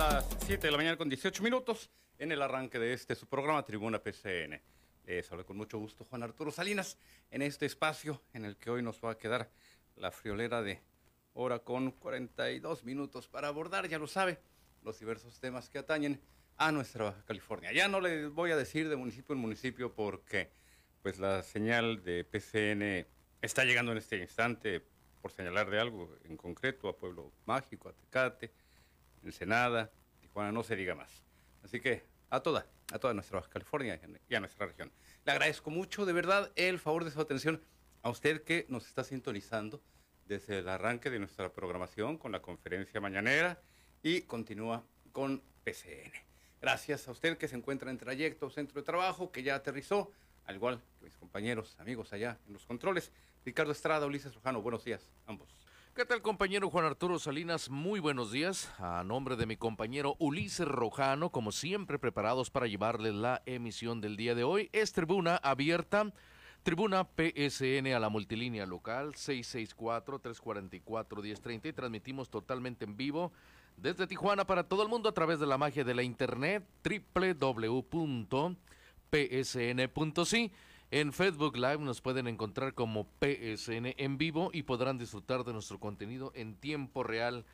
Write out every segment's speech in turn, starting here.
las 7 de la mañana con 18 minutos en el arranque de este su programa Tribuna PCN. Les hablo con mucho gusto Juan Arturo Salinas en este espacio en el que hoy nos va a quedar la friolera de hora con 42 minutos para abordar, ya lo sabe, los diversos temas que atañen a nuestra Baja California. Ya no les voy a decir de municipio en municipio porque pues la señal de PCN está llegando en este instante por señalar de algo en concreto a Pueblo Mágico, a Tecate, Ensenada, Tijuana, no se diga más. Así que a toda, a toda nuestra California y a nuestra región. Le agradezco mucho, de verdad, el favor de su atención a usted que nos está sintonizando desde el arranque de nuestra programación con la conferencia mañanera y continúa con PCN. Gracias a usted que se encuentra en trayecto, centro de trabajo, que ya aterrizó, al igual que mis compañeros, amigos allá en los controles. Ricardo Estrada, Ulises Rojano, buenos días, ambos. ¿Qué tal compañero Juan Arturo Salinas? Muy buenos días. A nombre de mi compañero Ulises Rojano, como siempre preparados para llevarles la emisión del día de hoy, es tribuna abierta. Tribuna PSN a la multilínea local 664-344-1030 y transmitimos totalmente en vivo desde Tijuana para todo el mundo a través de la magia de la internet www.psn.si. En Facebook Live nos pueden encontrar como PSN en vivo y podrán disfrutar de nuestro contenido en tiempo real.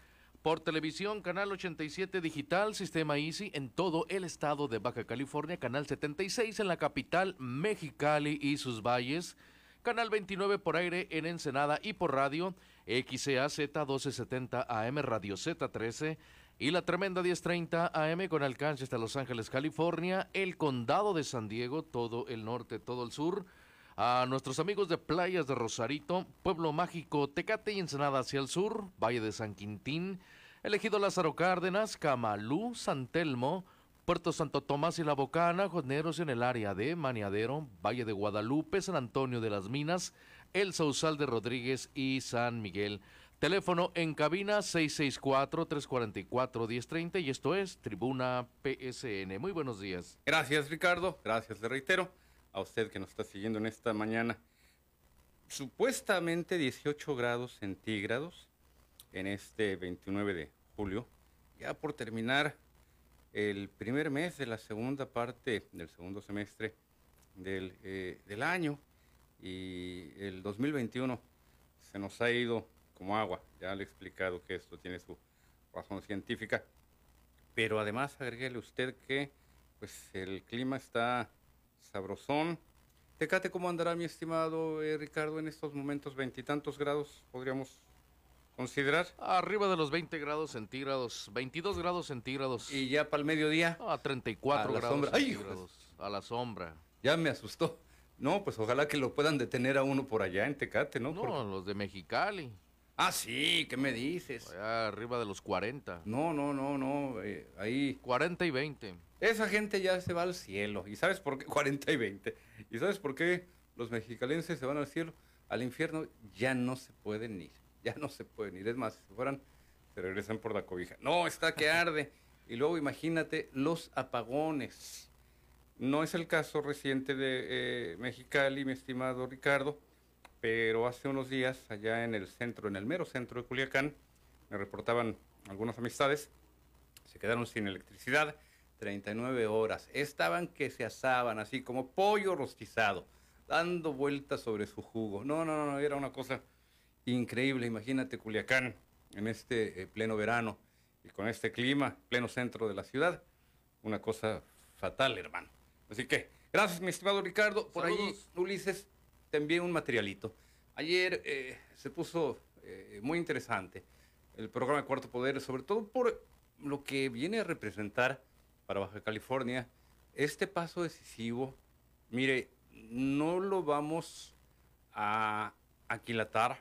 Por televisión, canal 87 digital, sistema Easy en todo el estado de Baja California, canal 76 en la capital Mexicali y sus valles, canal 29 por aire en Ensenada y por radio XCAZ 1270 AM Radio Z13 y la tremenda 1030 AM con alcance hasta Los Ángeles, California, el condado de San Diego, todo el norte, todo el sur. A nuestros amigos de Playas de Rosarito, Pueblo Mágico, Tecate y Ensenada hacia el sur, Valle de San Quintín, Elegido Lázaro Cárdenas, Camalú, San Telmo, Puerto Santo Tomás y La Bocana, Joneros en el área de Maniadero, Valle de Guadalupe, San Antonio de las Minas, El Sausal de Rodríguez y San Miguel. Teléfono en cabina 664-344-1030 y esto es Tribuna PSN. Muy buenos días. Gracias Ricardo, gracias le reitero a usted que nos está siguiendo en esta mañana. Supuestamente 18 grados centígrados en este 29 de julio, ya por terminar el primer mes de la segunda parte del segundo semestre del, eh, del año y el 2021 se nos ha ido como agua. Ya le he explicado que esto tiene su razón científica. Pero además agréguele usted que pues el clima está sabrosón. Tecate, ¿cómo andará mi estimado eh, Ricardo en estos momentos? Veintitantos grados podríamos considerar. Arriba de los 20 grados centígrados, 22 grados centígrados. Y ya para el mediodía. A 34 A la grados sombra. ¡Ay, centígrados. a la sombra. Ya me asustó. No, pues ojalá que lo puedan detener a uno por allá en Tecate, ¿no? No, los de Mexicali. Ah, sí, ¿qué me dices? Allá arriba de los 40. No, no, no, no. eh, ahí 40 y 20. Esa gente ya se va al cielo. ¿Y sabes por qué? 40 y 20. ¿Y sabes por qué los mexicalenses se van al cielo? Al infierno ya no se pueden ir. Ya no se pueden ir. Es más, si fueran, se regresan por la cobija. No, está que arde. Y luego imagínate los apagones. No es el caso reciente de eh, Mexicali, mi estimado Ricardo, pero hace unos días allá en el centro, en el mero centro de Culiacán, me reportaban algunas amistades, se quedaron sin electricidad 39 horas. Estaban que se asaban así como pollo rostizado, dando vueltas sobre su jugo. No, no, no, era una cosa increíble. Imagínate Culiacán en este eh, pleno verano y con este clima, pleno centro de la ciudad. Una cosa fatal, hermano. Así que, gracias, mi estimado Ricardo. Por ahí, Saludos. Ulises, te envié un materialito. Ayer eh, se puso eh, muy interesante el programa de Cuarto Poder, sobre todo por lo que viene a representar para Baja California este paso decisivo. Mire, no lo vamos a aquilatar,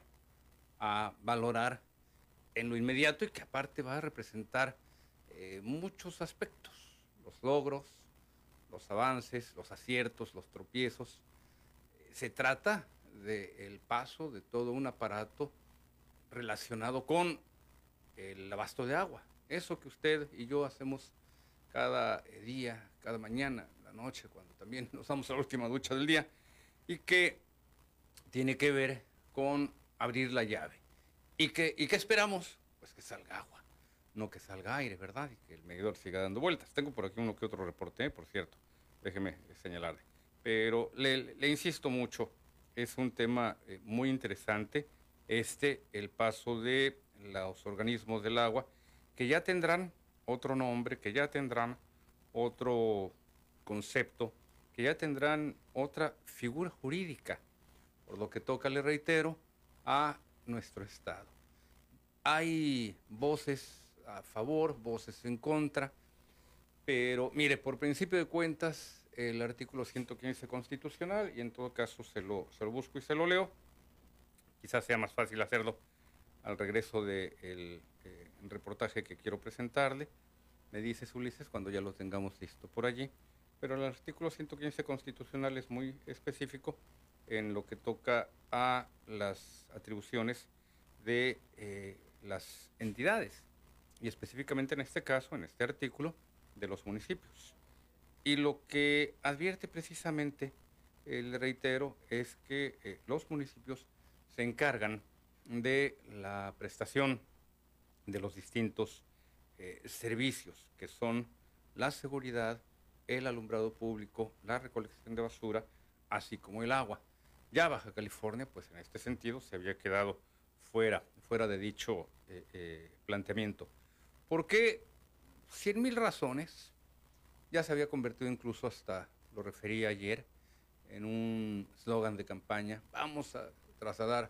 a valorar en lo inmediato y que aparte va a representar eh, muchos aspectos, los logros, los avances, los aciertos, los tropiezos. Se trata del paso de todo un aparato relacionado con el abasto de agua. Eso que usted y yo hacemos cada día, cada mañana, la noche, cuando también nos damos la última ducha del día, y que tiene que ver con abrir la llave. ¿Y qué, y qué esperamos? Pues que salga agua. no que salga aire, ¿verdad? Y que el medidor siga dando vueltas. Tengo por aquí uno que otro reporte, por cierto, déjeme señalarle. Pero le, insisto mucho, es un tema eh, muy interesante, este, el paso de los organismos del agua, que ya tendrán otro nombre, que ya tendrán otro concepto, que ya tendrán otra figura jurídica, por lo que toca, le reitero, a nuestro Estado. Hay voces a favor, voces en contra, pero mire, por principio de cuentas, el artículo 115 constitucional, y en todo caso se lo, se lo busco y se lo leo, quizás sea más fácil hacerlo al regreso del de eh, reportaje que quiero presentarle, me dice Ulises cuando ya lo tengamos listo por allí, pero el artículo 115 constitucional es muy específico en lo que toca a las atribuciones de eh, las entidades. Y específicamente en este caso, en este artículo, de los municipios. Y lo que advierte precisamente, el reitero, es que eh, los municipios se encargan de la prestación de los distintos eh, servicios, que son la seguridad, el alumbrado público, la recolección de basura, así como el agua. Ya Baja California, pues en este sentido, se había quedado fuera, fuera de dicho eh, planteamiento. ¿Por qué? Cien mil razones. Ya se había convertido incluso hasta, lo referí ayer, en un slogan de campaña. Vamos a trasladar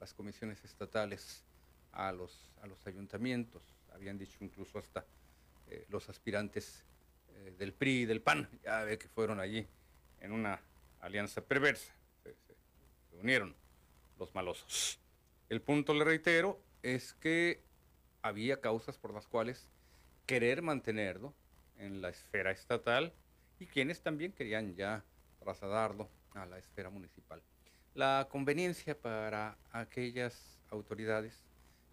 las comisiones estatales a los, a los ayuntamientos. Habían dicho incluso hasta eh, los aspirantes eh, del PRI y del PAN. Ya ve que fueron allí en una alianza perversa. se unieron los malosos. El punto, le reitero, es que había causas por las cuales querer mantenerlo en la esfera estatal y quienes también querían ya trasladarlo a la esfera municipal. La conveniencia para aquellas autoridades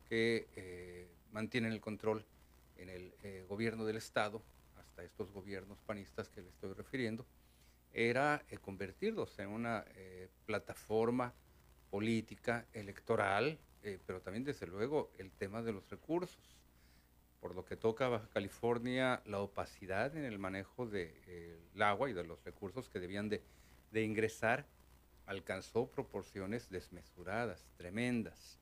que eh, mantienen el control en el eh, gobierno del Estado, hasta estos gobiernos panistas que le estoy refiriendo, era eh, convertirlos en una plataforma política, electoral, eh, pero también desde luego el tema de los recursos. Por lo que toca Baja California, la opacidad en el manejo del de, agua y de los recursos que debían de, ingresar alcanzó proporciones desmesuradas, tremendas.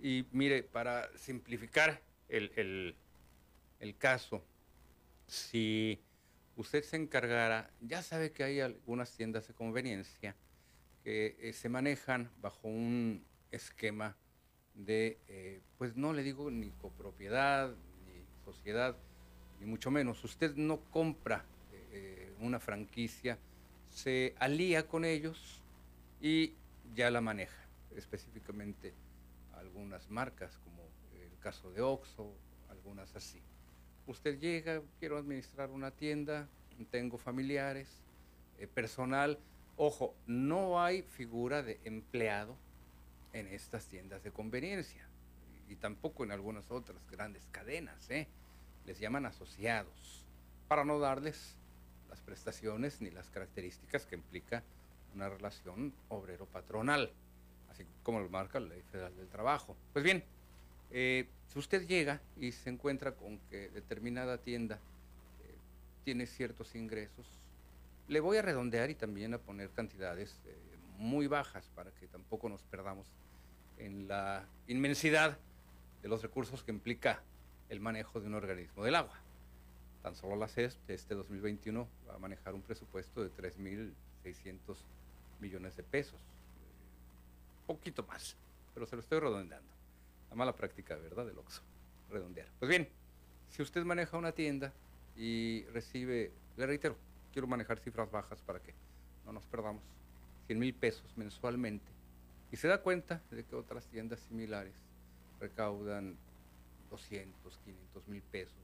Y mire, para simplificar el, el caso, si usted se encargara, ya sabe que hay algunas tiendas de conveniencia que eh, se manejan bajo un esquema de, eh, pues no le digo ni copropiedad, sociedad, ni mucho menos. Usted no compra eh, una franquicia, se alía con ellos y ya la maneja, específicamente algunas marcas, como el caso de Oxxo, algunas así. Usted llega, quiero administrar una tienda, tengo familiares, eh, personal. Ojo, no hay figura de empleado en estas tiendas de conveniencia y tampoco en algunas otras grandes cadenas. ¿eh? Les llaman asociados para no darles las prestaciones ni las características que implica una relación obrero-patronal, así como lo marca la Ley Federal del Trabajo. Pues bien, eh, si usted llega y se encuentra con que determinada tienda eh, tiene ciertos ingresos, le voy a redondear y también a poner cantidades muy bajas para que tampoco nos perdamos en la inmensidad de los recursos que implica el manejo de un organismo del agua. Tan solo la CES este 2021 va a manejar un presupuesto de 3.600 millones de pesos. Poquito más, pero se lo estoy redondeando. La mala práctica, ¿verdad? Del OXO, redondear. Pues bien, si usted maneja una tienda y recibe, le reitero, quiero manejar cifras bajas para que no nos perdamos, 100 mil pesos mensualmente y se da cuenta de que otras tiendas similares recaudan 200, 500 mil pesos.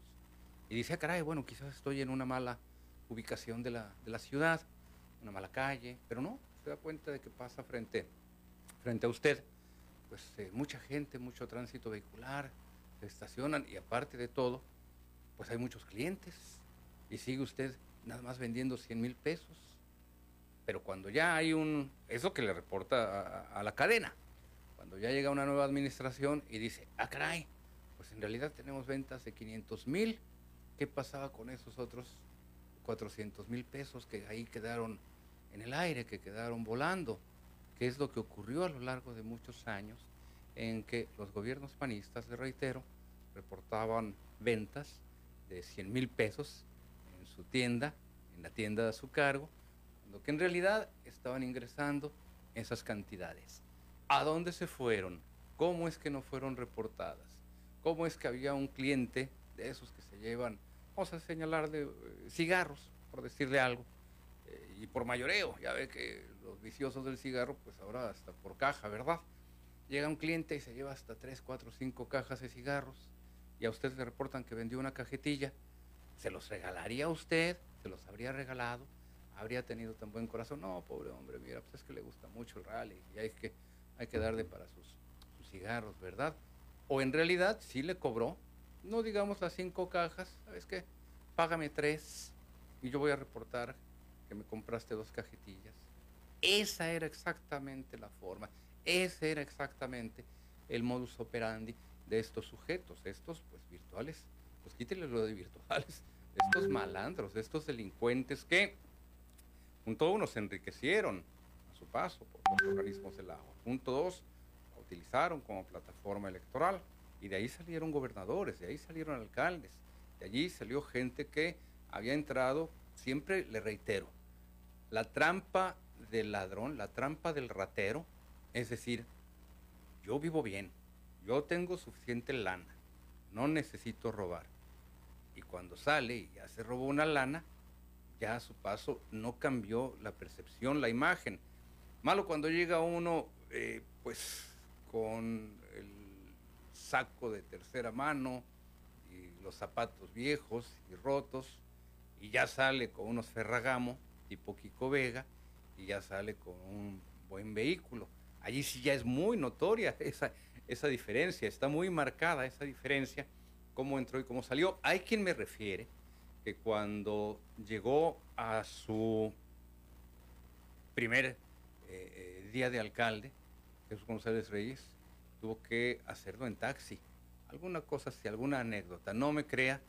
Y dice, ah, caray, bueno, quizás estoy en una mala ubicación de la, de la ciudad, una mala calle, pero no, se da cuenta de que pasa frente, frente a usted, pues eh, mucha gente, mucho tránsito vehicular, se estacionan y aparte de todo, pues hay muchos clientes y sigue usted nada más vendiendo 100 mil pesos pero cuando ya hay un, eso que le reporta a, la cadena, cuando ya llega una nueva administración y dice, ah, caray, pues en realidad tenemos ventas de 500 mil. ¿Qué pasaba con esos otros 400 mil pesos que ahí quedaron en el aire, que quedaron volando? ¿Qué es lo que ocurrió a lo largo de muchos años en que los gobiernos panistas, le reitero, reportaban ventas de 100 mil pesos en su tienda, en la tienda de su cargo, lo que en realidad estaban ingresando esas cantidades. ¿A dónde se fueron? ¿Cómo es que no fueron reportadas? ¿Cómo es que había un cliente de esos que se llevan, vamos a señalar, de eh, cigarros, por decirle algo, eh, y por mayoreo, ya ve que los viciosos del cigarro, pues ahora hasta por caja, ¿verdad? Llega un cliente y se lleva hasta 3, 4, 5 cajas de cigarros y a usted le reportan que vendió una cajetilla, ¿se los regalaría a usted? ¿Se los habría regalado? ¿Habría tenido tan buen corazón? No, pobre hombre, mira, pues es que le gusta mucho el rally y hay que, hay que darle para sus, sus cigarros, ¿verdad? O en realidad sí le cobró, no digamos las cinco cajas, ¿sabes qué? Págame tres y yo voy a reportar que me compraste dos cajetillas. Esa era exactamente la forma, ese era exactamente el modus operandi de estos sujetos, estos pues virtuales, pues quítenle lo de virtuales, estos malandros, estos delincuentes que, punto uno, se enriquecieron a su paso por los organismos del agua. Punto dos, utilizaron como plataforma electoral y de ahí salieron gobernadores, de ahí salieron alcaldes, de allí salió gente que había entrado, siempre le reitero, la trampa del ladrón, la trampa del ratero, es decir, yo vivo bien, yo tengo suficiente lana, no necesito robar. Y cuando sale y ya se robó una lana, ya a su paso no cambió la percepción, la imagen. Malo cuando llega uno, eh, pues, con el saco de tercera mano y los zapatos viejos y rotos, y ya sale con unos Ferragamo tipo Kiko Vega, y ya sale con un buen vehículo. Allí sí ya es muy notoria esa, esa diferencia, está muy marcada esa diferencia, cómo entró y cómo salió. Hay quien me refiere que cuando llegó a su primer eh, eh, día de alcalde, Jesús González Reyes, tuvo que hacerlo en taxi. Alguna cosa, si alguna anécdota, no me crea,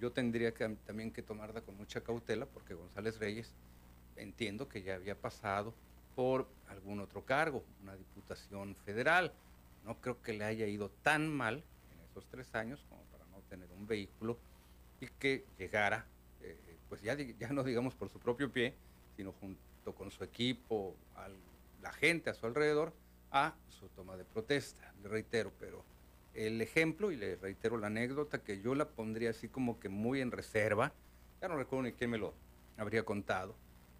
yo tendría que, también que tomarla con mucha cautela porque González Reyes entiendo que ya había pasado por algún otro cargo, una diputación federal, no creo que le haya ido tan mal en esos tres años como para no tener un vehículo y que llegara, eh, pues ya, ya no digamos por su propio pie, sino junto con su equipo, la gente a su alrededor, a su toma de protesta. Le reitero, pero el ejemplo, y le reitero la anécdota, que yo la pondría así como que muy en reserva, ya no recuerdo ni quién me lo habría contado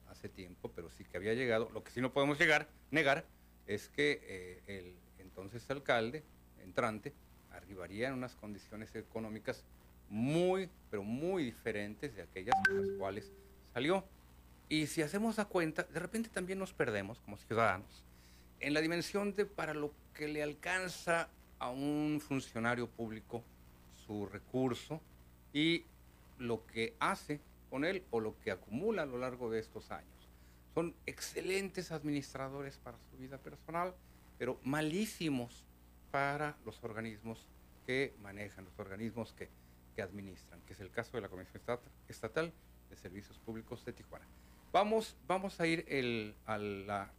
hace tiempo, pero sí que había llegado. Lo que sí no podemos llegar, negar, es que eh, el entonces alcalde entrante arribaría en unas condiciones económicas muy, pero muy diferentes de aquellas con las cuales salió. Y si hacemos la cuenta, de repente también nos perdemos como ciudadanos en la dimensión de para lo que le alcanza a un funcionario público su recurso y lo que hace con él o lo que acumula a lo largo de estos años. Son excelentes administradores para su vida personal, pero malísimos para los organismos que manejan, los organismos que, que administran, que es el caso de la Comisión Estatal de Servicios Públicos de Tijuana. Vamos, vamos a ir el, a, la,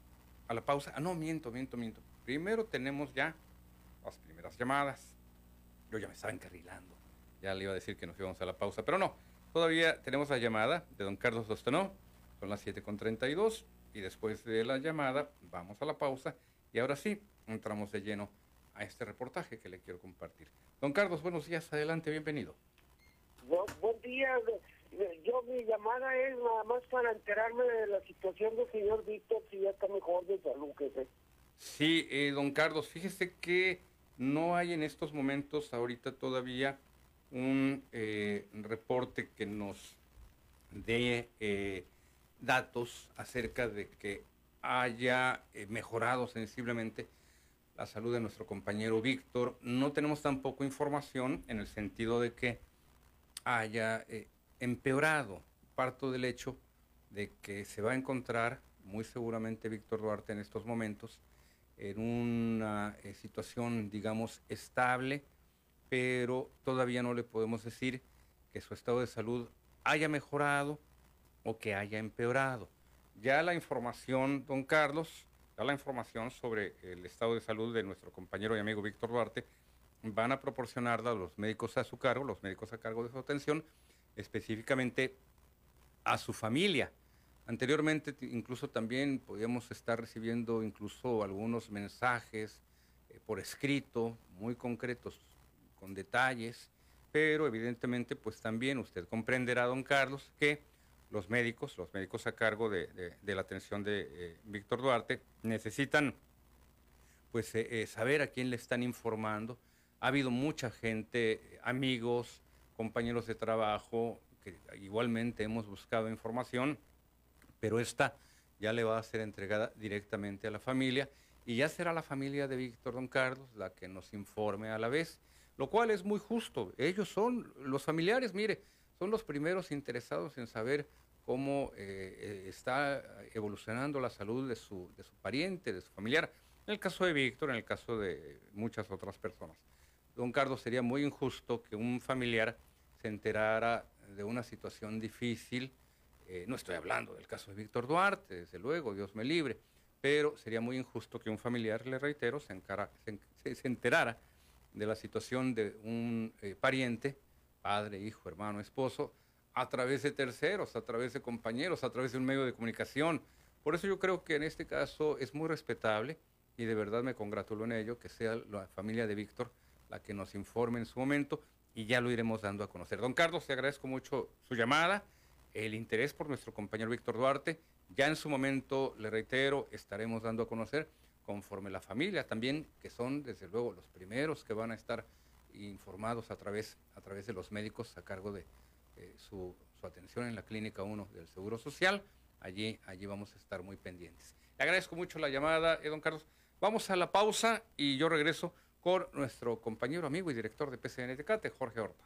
a la pausa. Ah, no, miento, miento, miento. Primero tenemos ya las primeras llamadas. Yo ya me estaba encarrilando. Ya le iba a decir que nos íbamos a la pausa, pero no. Todavía tenemos la llamada de don Carlos Dostanó. Son las 7.32 y después de la llamada vamos a la pausa y ahora sí, entramos de lleno a este reportaje que le quiero compartir. Don Carlos, buenos días, adelante, bienvenido. buen día, yo mi llamada es nada más para enterarme de la situación del señor Víctor, si ya está mejor de salud, jefe. Sí, eh, don Carlos, fíjese que no hay en estos momentos ahorita todavía un eh, reporte que nos dé eh, datos acerca de que haya eh, mejorado sensiblemente la salud de nuestro compañero Víctor. No tenemos tampoco información en el sentido de que haya empeorado. Parto del hecho de que se va a encontrar muy seguramente Víctor Duarte en estos momentos en una eh, situación, digamos, estable, pero todavía no le podemos decir que su estado de salud haya mejorado o que haya empeorado. Ya la información, don Carlos, ya la información sobre el estado de salud de nuestro compañero y amigo Víctor Duarte, van a proporcionarla los médicos a su cargo, los médicos a cargo de su atención, específicamente a su familia. Anteriormente incluso también podíamos estar recibiendo incluso algunos mensajes eh, por escrito, muy concretos, con detalles, pero evidentemente pues también usted comprenderá, don Carlos, que los médicos, los médicos a cargo de, la atención de eh, Víctor Duarte, necesitan pues eh, saber a quién le están informando. Ha habido mucha gente, amigos, compañeros de trabajo, que igualmente hemos buscado información, pero esta ya le va a ser entregada directamente a la familia y ya será la familia de Víctor Don Carlos la que nos informe a la vez, lo cual es muy justo. Ellos son los familiares, mire, son los primeros interesados en saber cómo eh, eh, está evolucionando la salud de su, de su pariente, de su familiar. En el caso de Víctor, en el caso de muchas otras personas. Don Carlos, sería muy injusto que un familiar se enterara de una situación difícil. Eh, no estoy hablando del caso de Víctor Duarte, desde luego, Dios me libre, pero sería muy injusto que un familiar, le reitero, se, se, enterara de la situación de un eh, pariente, padre, hijo, hermano, esposo, a través de terceros, a través de compañeros, a través de un medio de comunicación. Por eso yo creo que en este caso es muy respetable y de verdad me congratulo en ello, que sea la familia de Víctor la que nos informe en su momento y ya lo iremos dando a conocer. Don Carlos, te agradezco mucho su llamada, el interés por nuestro compañero Víctor Duarte. Ya en su momento, le reitero, estaremos dando a conocer conforme la familia también, que son desde luego los primeros que van a estar informados a través, a través de los médicos a cargo de eh, su, atención en la Clínica 1 del Seguro Social. Allí, allí vamos a estar muy pendientes. Le agradezco mucho la llamada, eh, don Carlos. Vamos a la pausa y yo regreso con nuestro compañero, amigo y director de PCN Tecate, Jorge Horta.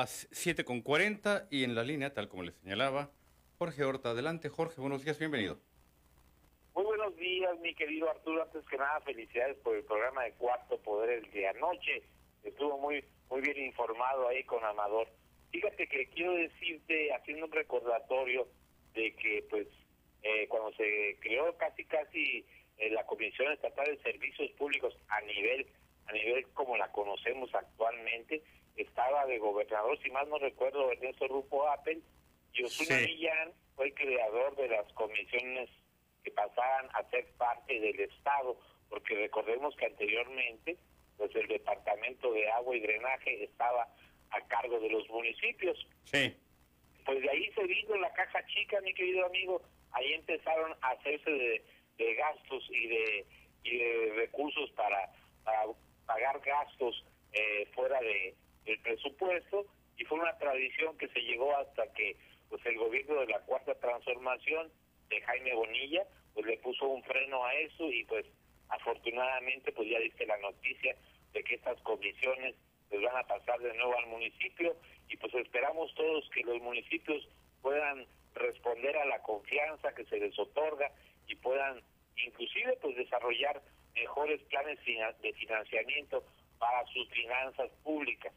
Las 7.40 y en la línea, tal como le señalaba, Jorge Horta. Adelante, Jorge, buenos días, bienvenido. Muy buenos días, mi querido Arturo. Antes que nada, felicidades por el programa de Cuarto Poder el de anoche. Estuvo muy muy bien informado ahí con Amador. Fíjate que quiero decirte, haciendo un recordatorio, de que pues eh, cuando se creó casi casi eh, la Comisión Estatal de Servicios Públicos a nivel a nivel como la conocemos actualmente, estaba de gobernador, si mal no recuerdo, Ernesto Rupo Apple, y Osuna Millán fue el creador de las comisiones que pasaban a ser parte del Estado, porque recordemos que anteriormente pues el Departamento de Agua y Drenaje estaba a cargo de los municipios. Sí. Pues de ahí se vino la caja chica, mi querido amigo, ahí empezaron a hacerse de, gastos y de, y de recursos para, para pagar gastos eh, fuera de, del presupuesto y fue una tradición que se llegó hasta que pues el gobierno de la cuarta transformación de Jaime Bonilla pues le puso un freno a eso y pues afortunadamente pues ya dice la noticia de que estas comisiones pues van a pasar de nuevo al municipio y pues esperamos todos que los municipios puedan responder a la confianza que se les otorga y puedan inclusive pues desarrollar mejores planes de financiamiento para sus finanzas públicas.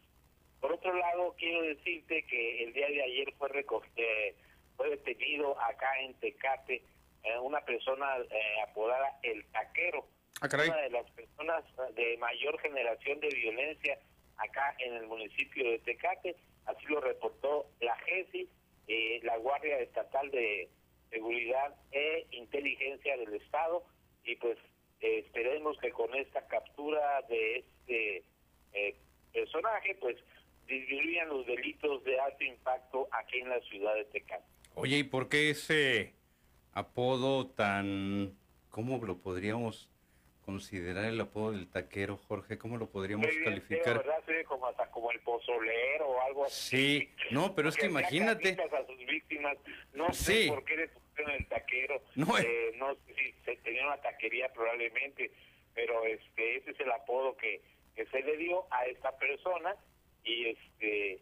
Por otro lado, quiero decirte que el día de ayer fue eh, fue detenido acá en Tecate eh, una persona eh, apodada El Taquero, ah, una de las personas de mayor generación de violencia acá en el municipio de Tecate, así lo reportó la GESI, la Guardia Estatal de Seguridad e Inteligencia del Estado, y pues esperemos que con esta captura de este personaje, pues disminuyan los delitos de alto impacto aquí en la ciudad de Tecate. Oye, ¿y por qué ese apodo tan, cómo lo podríamos considerar el apodo del taquero, Jorge? ¿Cómo lo podríamos calificar? ¿verdad? como hasta como el pozolero o algo así. Sí, no, pero es que imagínate. a sus víctimas, no sé por qué le pusieron el taquero. No, eh, no sé si se tenía una taquería probablemente, pero este ese es el apodo que, que se le dio a esta persona y este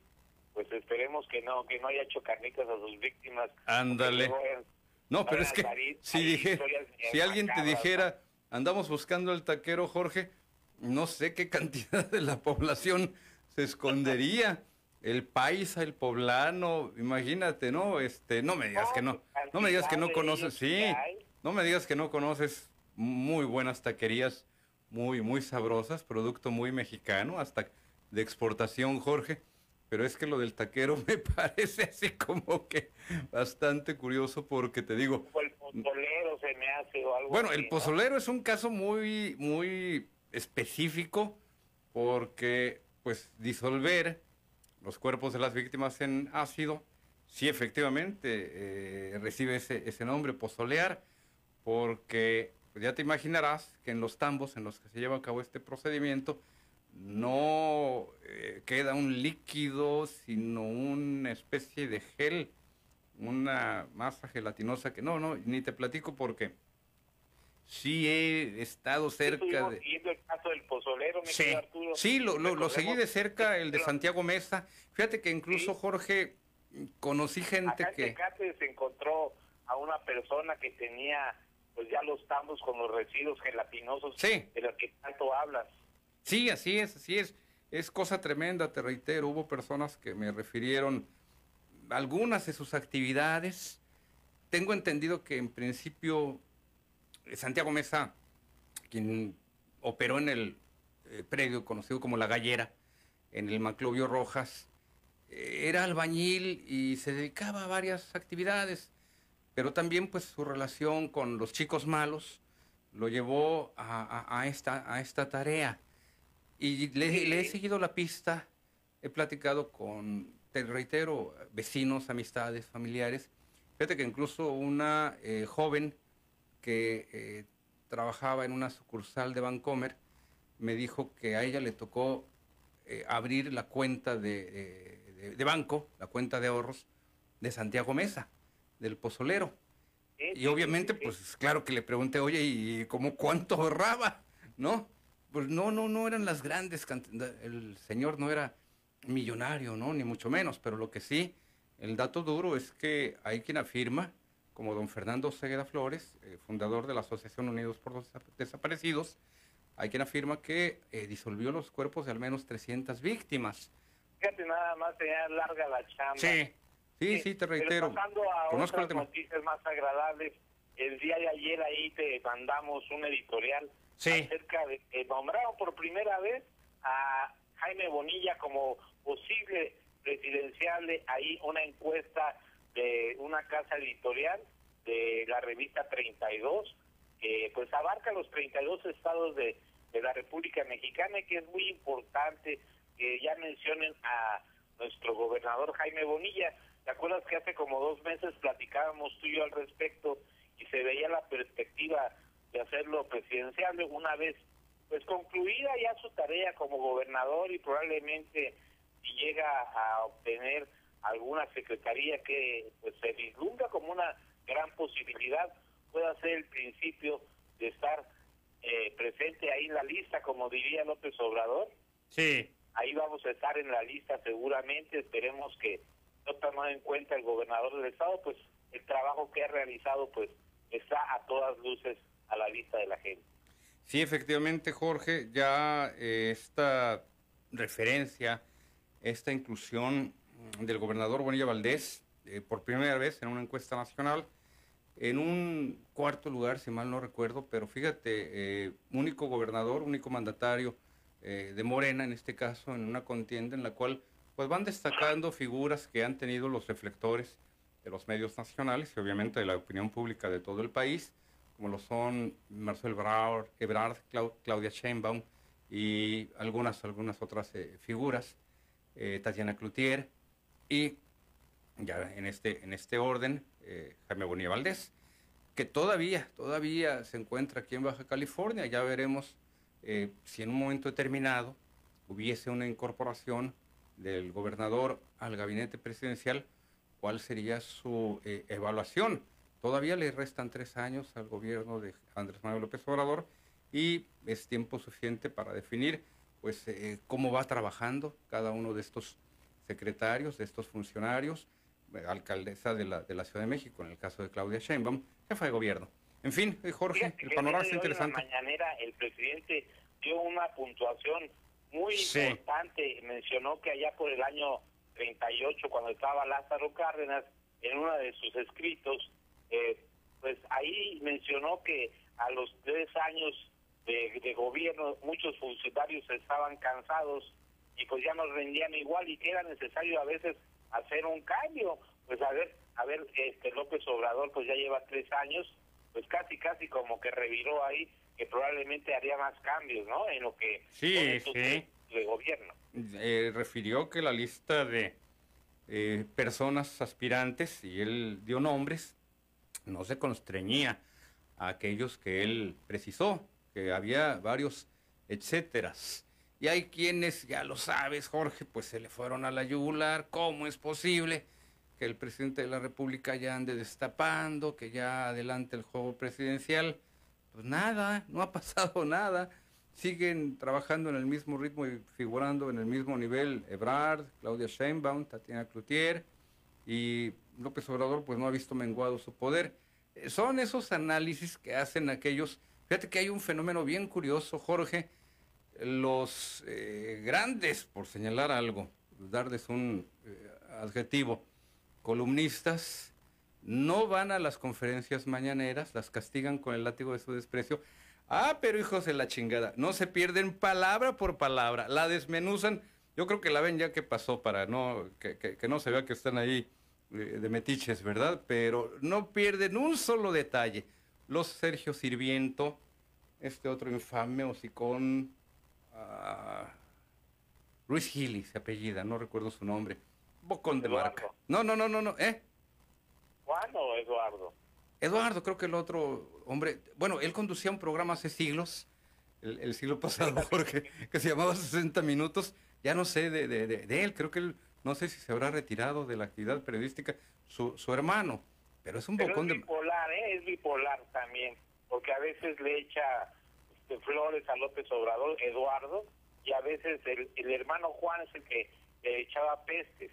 pues esperemos que no que no haya hecho a sus víctimas ándale. no pero es que si dije si alguien te dijera andamos buscando el taquero Jorge no sé qué cantidad de la población se escondería. El paisa el poblano imagínate no este no me digas que no no me digas que no conoces sí no me digas que no conoces muy buenas taquerías muy muy sabrosas producto muy mexicano hasta de exportación, Jorge, pero es que lo del taquero me parece así como que bastante curioso porque te digo... el pozolero se me hace o algo Bueno, el pozolero es un caso muy, muy específico porque pues disolver los cuerpos de las víctimas en ácido, sí efectivamente eh, recibe ese, ese nombre, pozolear, porque pues, ya te imaginarás que en los tambos en los que se lleva a cabo este procedimiento, no eh, queda un líquido, sino una especie de gel, una masa gelatinosa que no, no, ni te platico porque sí he estado cerca de... el caso del pozolero, sí, sí lo, lo, seguí de cerca, el de Santiago Mesa. Fíjate que incluso, Jorge, conocí gente que... se encontró a una persona que tenía pues ya los tambos con los residuos gelatinosos de los que tanto hablas. Sí, así es, así es. Es cosa tremenda, te reitero. Hubo personas que me refirieron algunas de sus actividades. Tengo entendido que en principio eh, Santiago Mesa, quien operó en el eh, predio conocido como La Gallera, en el Maclovio Rojas, eh, era albañil y se dedicaba a varias actividades, pero también pues su relación con los chicos malos lo llevó a, esta, a esta tarea. Y le, he seguido la pista, he platicado con, te reitero, vecinos, amistades, familiares. Fíjate que incluso una eh, joven que eh, trabajaba en una sucursal de Vancomer me dijo que a ella le tocó eh, abrir la cuenta de, de, banco, la cuenta de ahorros de Santiago Mesa, del pozolero. Y obviamente, pues claro que le pregunté, oye, ¿y cómo cuánto ahorraba? ¿No? Pues no, no, no eran las grandes cantidades. El señor no era millonario, ¿no? Ni mucho menos, pero lo que sí, el dato duro es que hay quien afirma, como don Fernando Segueda Flores, eh, fundador de la Asociación Unidos por los Desaparecidos, hay quien afirma que eh, disolvió los cuerpos de al menos 300 víctimas. Fíjate, nada más tenía larga la chamba. Sí, sí, sí, te reitero. Pero pasando a Conozco el otras tema. noticias más agradables, el día de ayer ahí te mandamos un editorial Acerca de que nombraron por primera vez a Jaime Bonilla como posible presidencial de ahí una encuesta de una casa editorial de la revista 32 que pues abarca los 32 estados de, de la República Mexicana y que es muy importante que ya mencionen a nuestro gobernador Jaime Bonilla. ¿Te acuerdas que hace como dos meses platicábamos tú y yo al respecto y se veía la perspectiva de hacerlo presidencial una vez pues concluida ya su tarea como gobernador y probablemente si llega a obtener alguna secretaría que pues se vislumbra como una gran posibilidad pueda ser el principio de estar eh, presente ahí en la lista como diría López Obrador Sí. ahí vamos a estar en la lista seguramente esperemos que no tomando en cuenta el gobernador del estado pues el trabajo que ha realizado pues está a todas luces a la vista de la gente. Sí, efectivamente, Jorge, ya eh, esta referencia, esta inclusión del gobernador Bonilla Valdés, eh, por primera vez en una encuesta nacional, en un cuarto lugar, si mal no recuerdo, pero fíjate, eh, único gobernador, único mandatario eh, de Morena, en este caso, en una contienda en la cual pues van destacando figuras que han tenido los reflectores de los medios nacionales y obviamente de la opinión pública de todo el país, como lo son Marcel Ebrard, Ebrard Clau- Claudia Sheinbaum y algunas, algunas otras eh, figuras, eh, Tatiana Cloutier y ya en este, en este orden, eh, Jaime Bonilla Valdés, que todavía, todavía se encuentra aquí en Baja California. Ya veremos si en un momento determinado hubiese una incorporación del gobernador al gabinete presidencial, cuál sería su evaluación. Todavía le restan tres años al gobierno de Andrés Manuel López Obrador y es tiempo suficiente para definir pues eh, cómo va trabajando cada uno de estos secretarios, de estos funcionarios, eh, alcaldesa de la, de la Ciudad de México, en el caso de Claudia Sheinbaum, jefa de gobierno. En fin, eh, Jorge, Fíjate el panorama está en interesante. la mañanera el presidente dio una puntuación muy Sí. importante. Mencionó que allá por el año 38, cuando estaba Lázaro Cárdenas, en uno de sus escritos, eh, pues ahí mencionó que a los tres años de, de gobierno muchos funcionarios estaban cansados y pues ya no rendían igual y que era necesario a veces hacer un cambio. Pues a ver, a ver, este López Obrador pues ya lleva tres años, pues casi casi como que reviró ahí que probablemente haría más cambios, ¿no? En lo que Sí, sí. de gobierno. Eh, refirió que la lista de eh, personas aspirantes, y él dio nombres, no se constreñía a aquellos que él precisó, que había varios etcéteras. Y hay quienes, ya lo sabes, Jorge, pues se le fueron a la yugular. ¿Cómo es posible que el presidente de la República ya ande destapando, que ya adelante el juego presidencial? Pues nada, no ha pasado nada. Siguen trabajando en el mismo ritmo y figurando en el mismo nivel Ebrard, Claudia Sheinbaum, Tatiana Cloutier y López Obrador pues no ha visto menguado su poder. Eh, Son esos análisis que hacen aquellos... Fíjate que hay un fenómeno bien curioso, Jorge. Los eh, grandes, por señalar algo, darles un eh, adjetivo, columnistas, no van a las conferencias mañaneras, las castigan con el látigo de su desprecio. Ah, pero hijos de la chingada, no se pierden palabra por palabra, la desmenuzan. Yo creo que la ven ya que pasó para no que, que- que no se vea que están ahí eh, de metiches, ¿verdad? Pero no pierden un solo detalle. Los Sergio Sirviento, este otro infame hocicón, ah, Luis Gili se apellida, no recuerdo su nombre. Bocón de Eduardo. marca. No, no, no, no, no, ¿eh? Juan o Eduardo. Eduardo, creo que el otro hombre, bueno, él conducía un programa hace siglos, el, el siglo pasado, Jorge, que se llamaba 60 Minutos, ya no sé de, de- de- de él, creo que él, no sé si se habrá retirado de la actividad periodística, su, su hermano, pero es un Pero es bocón de... bipolar, ¿eh? Es bipolar también, porque a veces le echa este, flores a López Obrador, Eduardo, y a veces el, el hermano Juan es el que echaba pestes.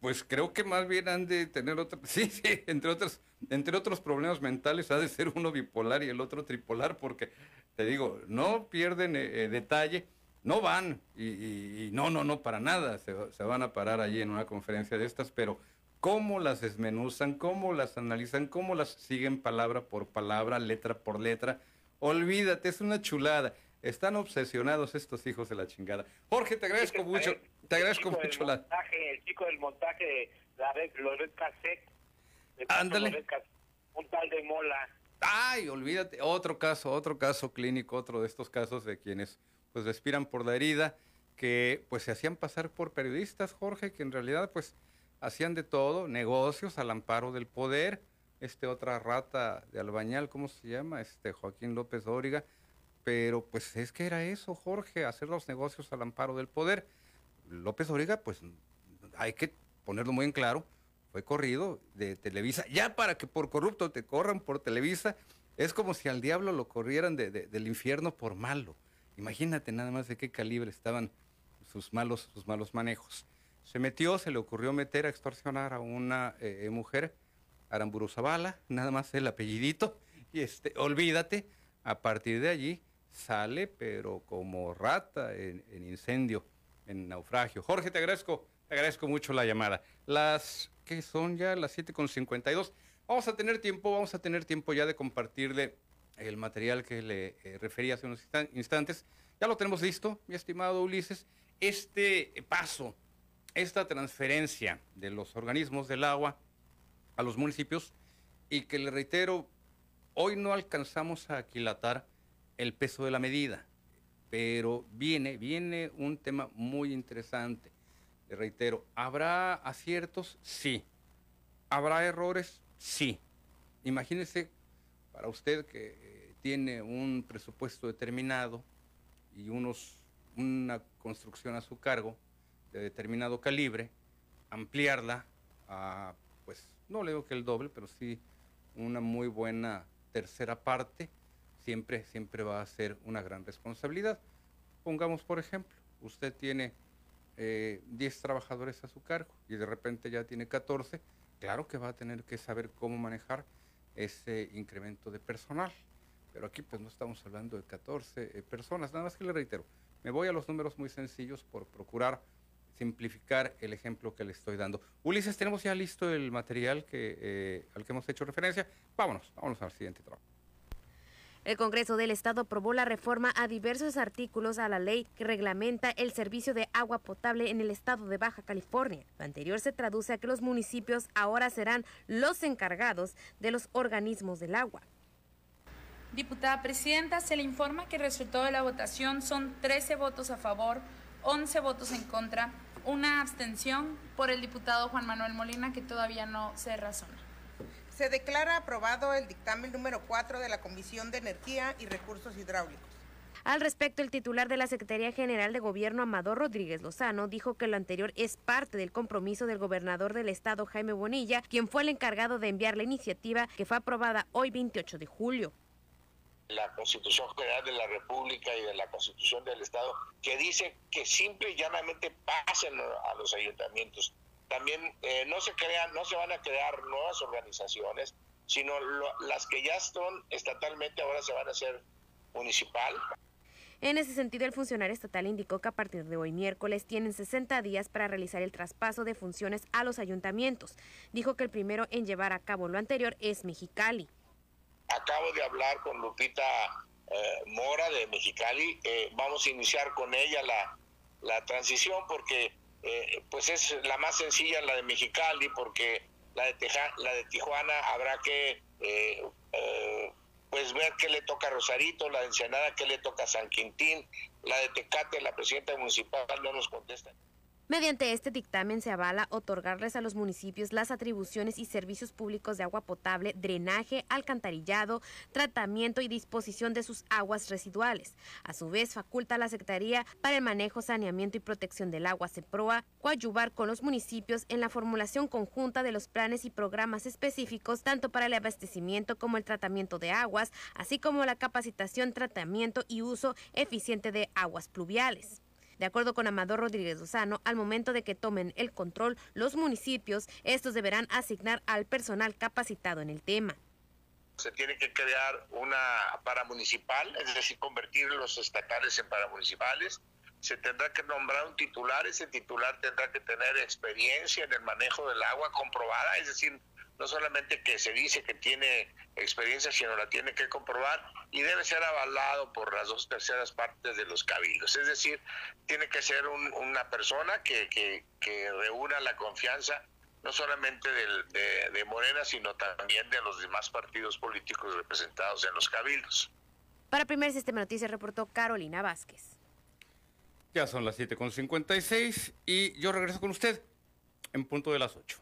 Pues creo que más bien han de tener otra, sí, sí, entre otros, entre otros problemas mentales ha de ser uno bipolar y el otro tripolar, porque te digo, no pierden eh, eh, detalle, no van y, no, no, no, para nada, se, se, van a parar allí en una conferencia de estas, pero cómo las desmenuzan, cómo las analizan, cómo las siguen palabra por palabra, letra por letra, olvídate, es una chulada. Están obsesionados estos hijos de la chingada. Jorge, te agradezco mucho. Te agradezco mucho la... el chico del montaje de la red, los Red Cassette. Ándale. Un tal de Mola. Ay, olvídate. Otro caso, otro caso clínico, otro de estos casos de quienes pues respiran por la herida, que pues se hacían pasar por periodistas, Jorge, que en realidad pues hacían de todo, negocios al amparo del poder. Este otra rata de albañal, ¿cómo se llama? Este Joaquín López Dóriga pero pues es que era eso, Jorge, hacer los negocios al amparo del poder. López Origa, pues hay que ponerlo muy en claro, fue corrido de Televisa. Ya para que por corrupto te corran por Televisa, es como si al diablo lo corrieran de, del infierno por malo. Imagínate nada más de qué calibre estaban sus malos, sus malos manejos. Se metió, se le ocurrió meter a extorsionar a una eh, mujer, Aramburu Zavala, nada más el apellidito, y este, olvídate, a partir de allí sale, pero como rata en, incendio, en naufragio. Jorge, te agradezco, te agradezco mucho la llamada. Las que son ya las 7.52. Vamos a tener tiempo, vamos a tener tiempo ya de compartirle el material que le eh, refería hace unos instantes. Ya lo tenemos listo, mi estimado Ulises. Este paso, esta transferencia de los organismos del agua a los municipios y que le reitero, hoy no alcanzamos a aquilatar el peso de la medida. Pero viene, viene un tema muy interesante. Le reitero, ¿habrá aciertos? Sí. ¿Habrá errores? Sí. Imagínese para usted que eh, tiene un presupuesto determinado y unos, una construcción a su cargo de determinado calibre, ampliarla a, pues, no le digo que el doble, pero sí una muy buena tercera parte, siempre, siempre va a ser una gran responsabilidad. Pongamos, por ejemplo, usted tiene 10 eh, trabajadores a su cargo y de repente ya tiene 14, claro que va a tener que saber cómo manejar ese incremento de personal. Pero aquí pues no estamos hablando de 14 eh, personas, nada más que le reitero, me voy a los números muy sencillos por procurar simplificar el ejemplo que le estoy dando. Ulises, tenemos ya listo el material eh, al que hemos hecho referencia. Vámonos, vámonos al siguiente trabajo. El Congreso del Estado aprobó la reforma a diversos artículos a la ley que reglamenta el servicio de agua potable en el estado de Baja California. Lo anterior se traduce a que los municipios ahora serán los encargados de los organismos del agua. Diputada Presidenta, se le informa que el resultado de la votación son 13 votos a favor, 11 votos en contra, una abstención por el diputado Juan Manuel Molina que todavía no se razona. Se declara aprobado el dictamen número 4 de la Comisión de Energía y Recursos Hidráulicos. Al respecto, el titular de la Secretaría General de Gobierno, Amador Rodríguez Lozano, dijo que lo anterior es parte del compromiso del gobernador del estado, Jaime Bonilla, quien fue el encargado de enviar la iniciativa que fue aprobada hoy 28 de julio la Constitución General de la República y de la Constitución del Estado, que dice que simple y llanamente pasen a los ayuntamientos también eh, no se crean, no se van a crear nuevas organizaciones, sino las que ya son estatalmente ahora se van a hacer municipal. En ese sentido, el funcionario estatal indicó que a partir de hoy miércoles tienen 60 días para realizar el traspaso de funciones a los ayuntamientos. Dijo que el primero en llevar a cabo lo anterior es Mexicali. Acabo de hablar con Lupita eh, Mora de Mexicali. Eh, vamos a iniciar con ella la, la transición porque eh, pues es la más sencilla la de Mexicali porque la de, la de Tijuana habrá que eh, eh, pues ver qué le toca a Rosarito, la de Ensenada qué le toca a San Quintín, la de Tecate, la presidenta municipal no nos contesta. Mediante este dictamen se avala otorgarles a los municipios las atribuciones y servicios públicos de agua potable, drenaje, alcantarillado, tratamiento y disposición de sus aguas residuales. A su vez, faculta a la Secretaría para el Manejo, Saneamiento y Protección del Agua, CEPROA, coadyuvar con los municipios en la formulación conjunta de los planes y programas específicos tanto para el abastecimiento como el tratamiento de aguas, así como la capacitación, tratamiento y uso eficiente de aguas pluviales. De acuerdo con Amador Rodríguez Lozano, al momento de que tomen el control los municipios, estos deberán asignar al personal capacitado en el tema se tiene que crear una paramunicipal, es decir, convertir los estatales en paramunicipales. Se tendrá que nombrar un titular, ese titular tendrá que tener experiencia en el manejo del agua comprobada, es decir, no solamente que se dice que tiene experiencia, sino la tiene que comprobar y debe ser avalado por las dos terceras partes de los cabildos. Es decir, tiene que ser una persona que, que, que reúna la confianza no solamente de, Morena, sino también de los demás partidos políticos representados en los cabildos. Para Primer Sistema Noticias reportó Carolina Vázquez. Ya son las 7.56 y yo regreso con usted en punto de las 8.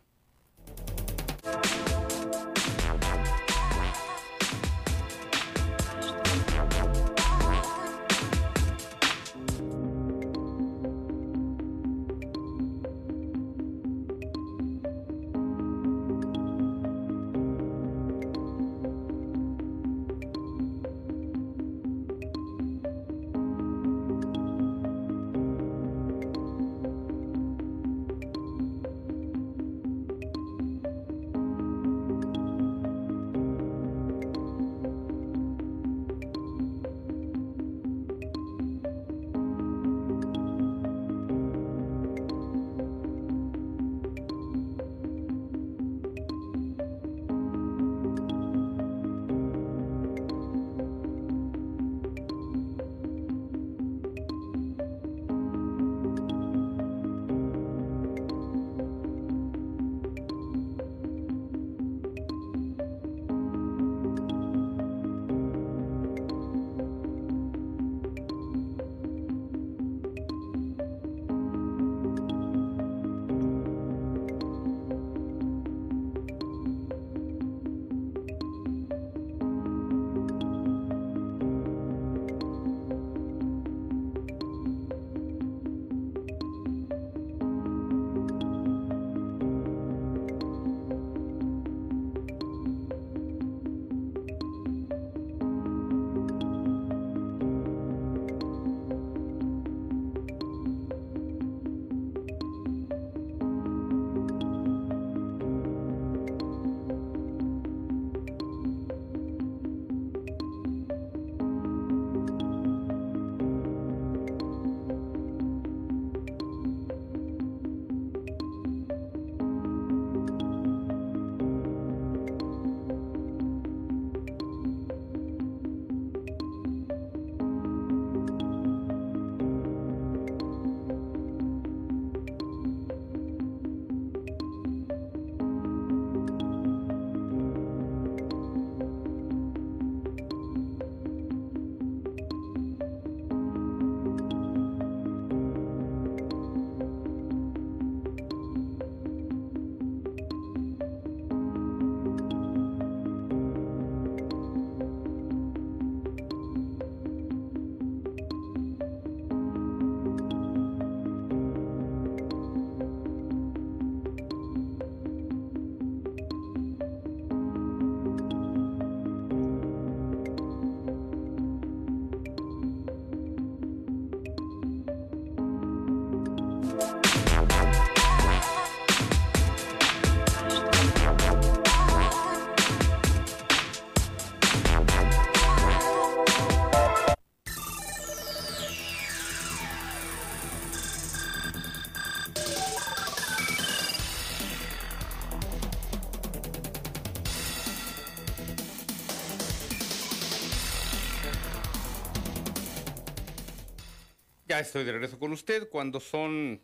Estoy de regreso con usted cuando son,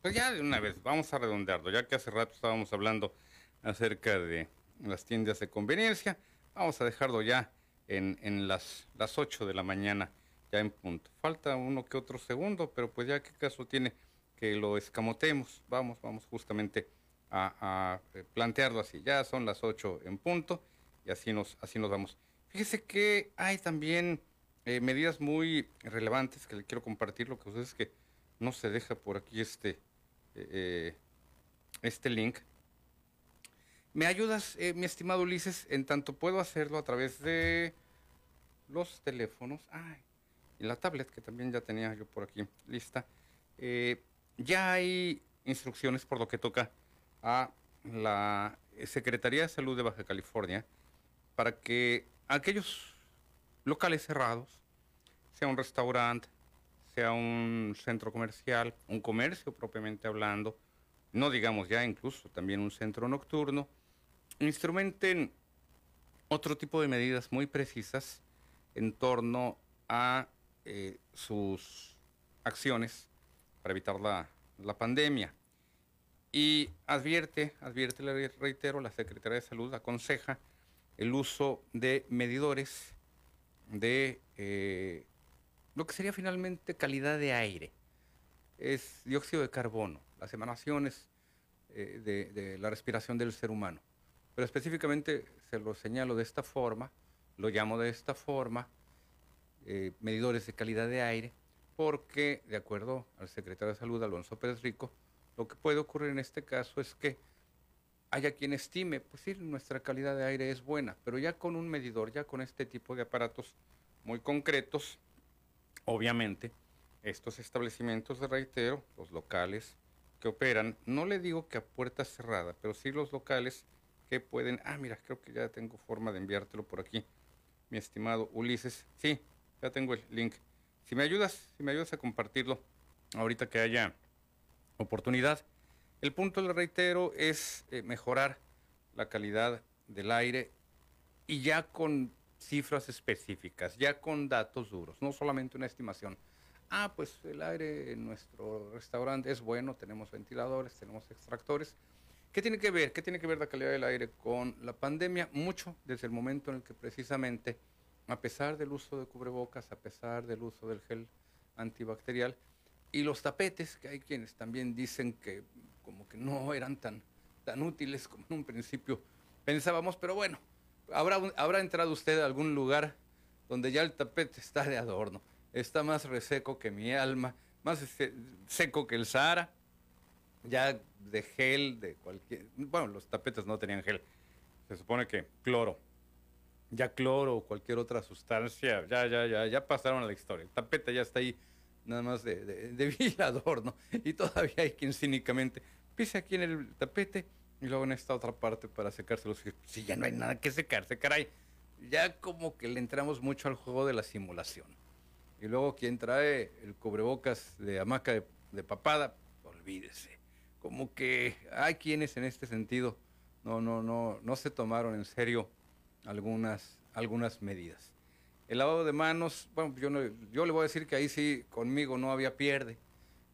pues ya de una vez, vamos a redondearlo, ya que hace rato estábamos hablando acerca de las tiendas de conveniencia, vamos a dejarlo ya en, en las, las 8 de la mañana, ya en punto. Falta uno que otro segundo, pero pues ya qué caso tiene que lo escamotemos. Vamos, vamos justamente a, a eh, plantearlo así. Ya son las 8 en punto y así nos, así nos vamos. Fíjese que hay también eh, medidas muy relevantes que le quiero compartir. Lo que sucede es que no se deja por aquí este, eh, eh, este link. ¿Me ayudas, mi estimado Ulises? En tanto puedo hacerlo a través de los teléfonos. Ay, y la tablet que también ya tenía yo por aquí lista. Ya hay instrucciones por lo que toca a la Secretaría de Salud de Baja California para que aquellos locales cerrados, sea un restaurante, sea un centro comercial, un comercio propiamente hablando, no digamos ya incluso también un centro nocturno, instrumenten otro tipo de medidas muy precisas en torno a eh, sus acciones para evitar la, la pandemia. Y advierte, advierte, le reitero, la Secretaría de Salud aconseja el uso de medidores de eh, lo que sería finalmente calidad de aire. Es dióxido de carbono, las emanaciones eh, de, la respiración del ser humano. Pero específicamente se lo señalo de esta forma, lo llamo de esta forma, eh, medidores de calidad de aire, porque de acuerdo al secretario de Salud, Alonso Pérez Rico, lo que puede ocurrir en este caso es que haya quien estime, pues sí, nuestra calidad de aire es buena, pero ya con un medidor, ya con este tipo de aparatos muy concretos, obviamente, estos establecimientos, de reitero, los locales que operan, no le digo que a puerta cerrada, pero sí los locales que pueden, ah, mira, creo que ya tengo forma de enviártelo por aquí, mi estimado Ulises, sí, ya tengo el link. Si me ayudas, si me ayudas a compartirlo, ahorita que haya oportunidad. El punto, le reitero, es eh, mejorar la calidad del aire y ya con cifras específicas, ya con datos duros, no solamente una estimación. Ah, pues el aire en nuestro restaurante es bueno, tenemos ventiladores, tenemos extractores. ¿Qué tiene que ver? ¿Qué tiene que ver la calidad del aire con la pandemia? Mucho desde el momento en el que precisamente, a pesar del uso de cubrebocas, a pesar del uso del gel antibacterial, y los tapetes, que hay quienes también dicen que como que no eran tan, tan útiles como en un principio pensábamos, pero bueno, habrá, habrá entrado usted a algún lugar donde ya el tapete está de adorno, está más reseco que mi alma, más este, seco que el Sahara, ya de gel, de cualquier... Bueno, los tapetes no tenían gel, se supone que cloro, ya cloro o cualquier otra sustancia, ya, ya, ya, ya pasaron a la historia, el tapete ya está ahí nada más de, de, ¿no? Y todavía hay quien cínicamente pise aquí en el tapete y luego en esta otra parte para secárselos. Si ya no hay nada que secarse, caray. Ya como que le entramos mucho al juego de la simulación. Y luego quien trae el cubrebocas de hamaca de, de papada, olvídese. Como que hay quienes en este sentido no, no, no, no se tomaron en serio algunas, algunas medidas. El lavado de manos, bueno, yo, yo le voy a decir que ahí sí conmigo no había pierde.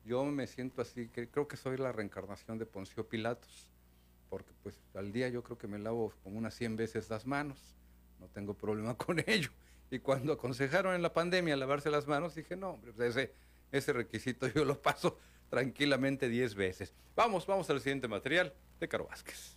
Yo me siento así, que creo que soy la reencarnación de Poncio Pilatos, porque pues al día yo creo que me lavo como unas 100 veces las manos, no tengo problema con ello. Y cuando aconsejaron en la pandemia lavarse las manos, dije, no, hombre, pues, ese, ese requisito yo lo paso tranquilamente 10 veces. Vamos, vamos al siguiente material de Caro Vázquez.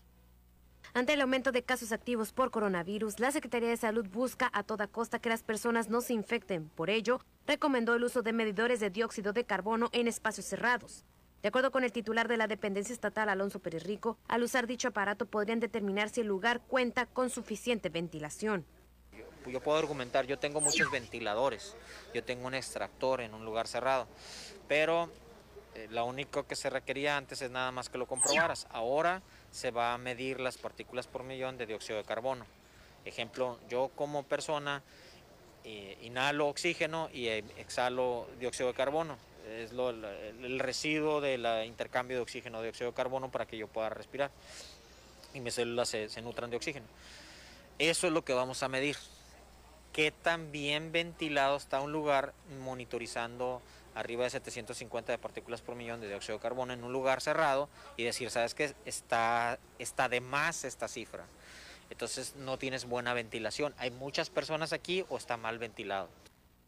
Ante el aumento de casos activos por coronavirus, la Secretaría de Salud busca a toda costa que las personas no se infecten. Por ello, recomendó el uso de medidores de dióxido de carbono en espacios cerrados. De acuerdo con el titular de la dependencia estatal, Alonso Pérez Rico, al usar dicho aparato podrían determinar si el lugar cuenta con suficiente ventilación. Yo, puedo argumentar, yo tengo muchos ventiladores, yo tengo un extractor en un lugar cerrado, pero eh, lo único que se requería antes es nada más que lo comprobaras. Ahora se va a medir las partículas por millón de dióxido de carbono. Ejemplo, yo como persona eh, inhalo oxígeno y eh, exhalo dióxido de carbono. Es el, residuo del intercambio de oxígeno dióxido de carbono para que yo pueda respirar y mis células se, se nutran de oxígeno. Eso es lo que vamos a medir. ¿Qué tan bien ventilado está un lugar monitorizando arriba de 750 de partículas por millón de dióxido de carbono en un lugar cerrado y decir, sabes que está, está de más esta cifra. Entonces no tienes buena ventilación. Hay muchas personas aquí o está mal ventilado.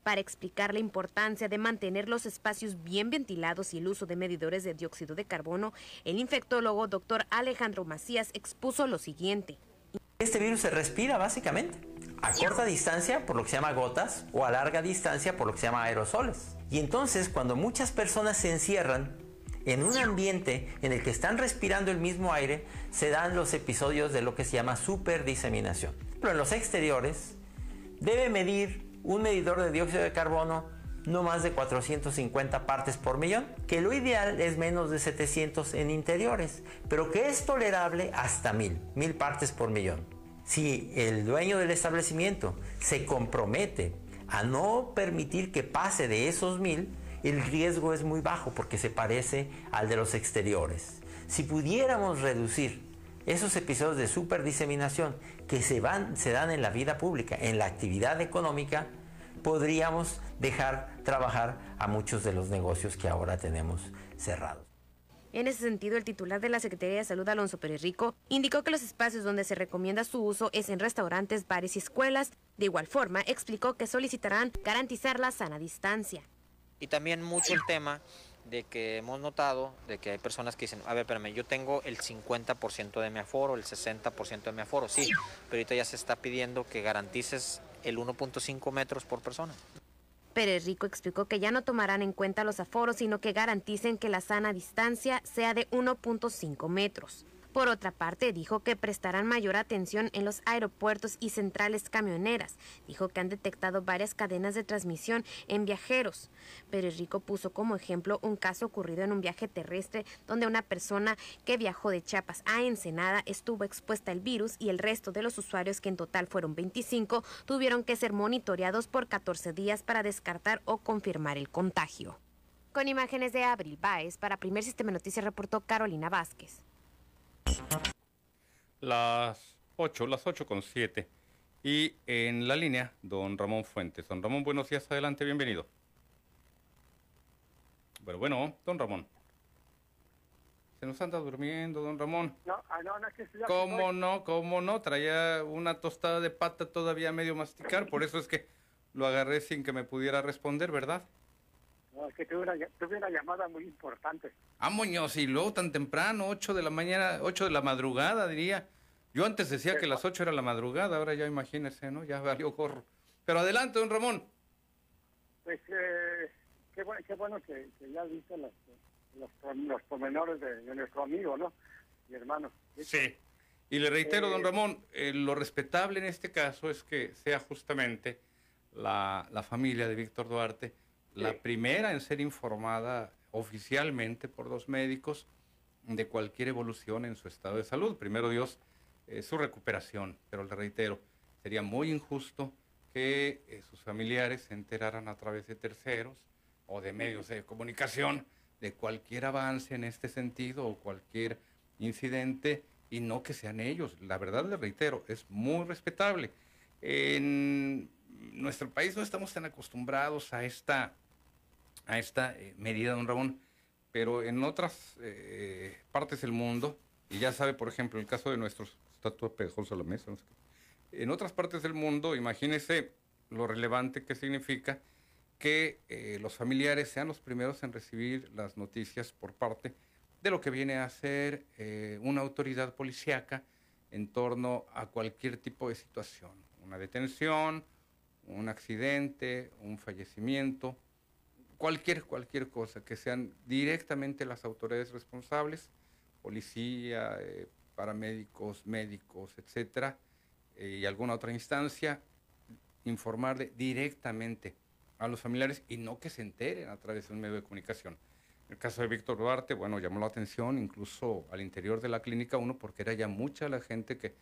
Para explicar la importancia de mantener los espacios bien ventilados y el uso de medidores de dióxido de carbono, el infectólogo doctor Alejandro Macías expuso lo siguiente. Este virus se respira básicamente a corta distancia por lo que se llama gotas o a larga distancia por lo que se llama aerosoles. Y entonces cuando muchas personas se encierran en un ambiente en el que están respirando el mismo aire, se dan los episodios de lo que se llama superdiseminación. Pero en los exteriores debe medir un medidor de dióxido de carbono no más de 450 partes por millón, que lo ideal es menos de 700 en interiores, pero que es tolerable hasta 1000, 1000 partes por millón. Si el dueño del establecimiento se compromete a no permitir que pase de esos 1000, el riesgo es muy bajo porque se parece al de los exteriores. Si pudiéramos reducir esos episodios de superdiseminación que se, se dan en la vida pública, en la actividad económica, podríamos dejar trabajar a muchos de los negocios que ahora tenemos cerrados. En ese sentido, el titular de la Secretaría de Salud, Alonso Pérez indicó que los espacios donde se recomienda su uso es en restaurantes, bares y escuelas. De igual forma, explicó que solicitarán garantizar la sana distancia. Y también mucho el tema de que hemos notado de que hay personas que dicen, a ver, espérame, yo tengo el 50% de mi aforo, el 60% de mi aforo, sí, pero ahorita ya se está pidiendo que garantices el 1.5 metros por persona. Pérez Rico explicó que ya no tomarán en cuenta los aforos, sino que garanticen que la sana distancia sea de 1.5 metros. Por otra parte, dijo que prestarán mayor atención en los aeropuertos y centrales camioneras. Dijo que han detectado varias cadenas de transmisión en viajeros. Pérez Rico puso como ejemplo un caso ocurrido en un viaje terrestre donde una persona que viajó de Chiapas a Ensenada estuvo expuesta al virus y el resto de los usuarios, que en total fueron 25, tuvieron que ser monitoreados por 14 días para descartar o confirmar el contagio. Con imágenes de Abril Baez, para Primer Sistema Noticias reportó Carolina Vázquez. Las 8, las 8 con 7. Y en la línea, don Ramón Fuentes. Don Ramón, buenos días, adelante, bienvenido. Bueno, bueno, don Ramón. Se nos anda durmiendo, don Ramón. No, ah, no, no, es que ya ¿Cómo estoy- no? ¿Cómo no? Traía una tostada de pata todavía medio masticar, por eso es que lo agarré sin que me pudiera responder, ¿verdad? No, es que tuve una, tuve una llamada muy importante. Ah, Muñoz, y luego tan temprano, 8 de la mañana, 8 de la madrugada, diría. Yo antes decía que las 8 era la madrugada, ahora ya imagínese, ¿no? Ya valió gorro. Pero adelante, don Ramón. Pues eh, qué, bueno, qué bueno que, que ya viste los, los, los pormenores de, de nuestro amigo, ¿no? Mi hermano. Sí. Y le reitero, don Eh, Ramón, eh, lo respetable en este caso es que sea justamente la, la familia de Víctor Duarte la primera en ser informada oficialmente por dos médicos de cualquier evolución en su estado de salud. Primero Dios, eh, su recuperación, pero le reitero, sería muy injusto que eh, sus familiares se enteraran a través de terceros o de medios de comunicación de cualquier avance en este sentido o cualquier incidente y no que sean ellos. La verdad, le reitero, es muy respetable. En nuestro país no estamos tan acostumbrados a esta, a esta eh, medida, don Ramón, pero en otras eh, partes del mundo, y ya sabe, por ejemplo, el caso de nuestros, está todo pegajoso a la mesa, no sé en otras partes del mundo, imagínese lo relevante que significa que eh, los familiares sean los primeros en recibir las noticias por parte de lo que viene a ser eh, una autoridad policíaca en torno a cualquier tipo de situación, una detención, un accidente, un fallecimiento, cualquier, cualquier cosa, que sean directamente las autoridades responsables, policía, eh, paramédicos, médicos, etcétera, eh, y alguna otra instancia, informarle directamente a los familiares y no que se enteren a través de un medio de comunicación. En el caso de Víctor Duarte, bueno, llamó la atención incluso al interior de la clínica uno porque era ya mucha la gente que,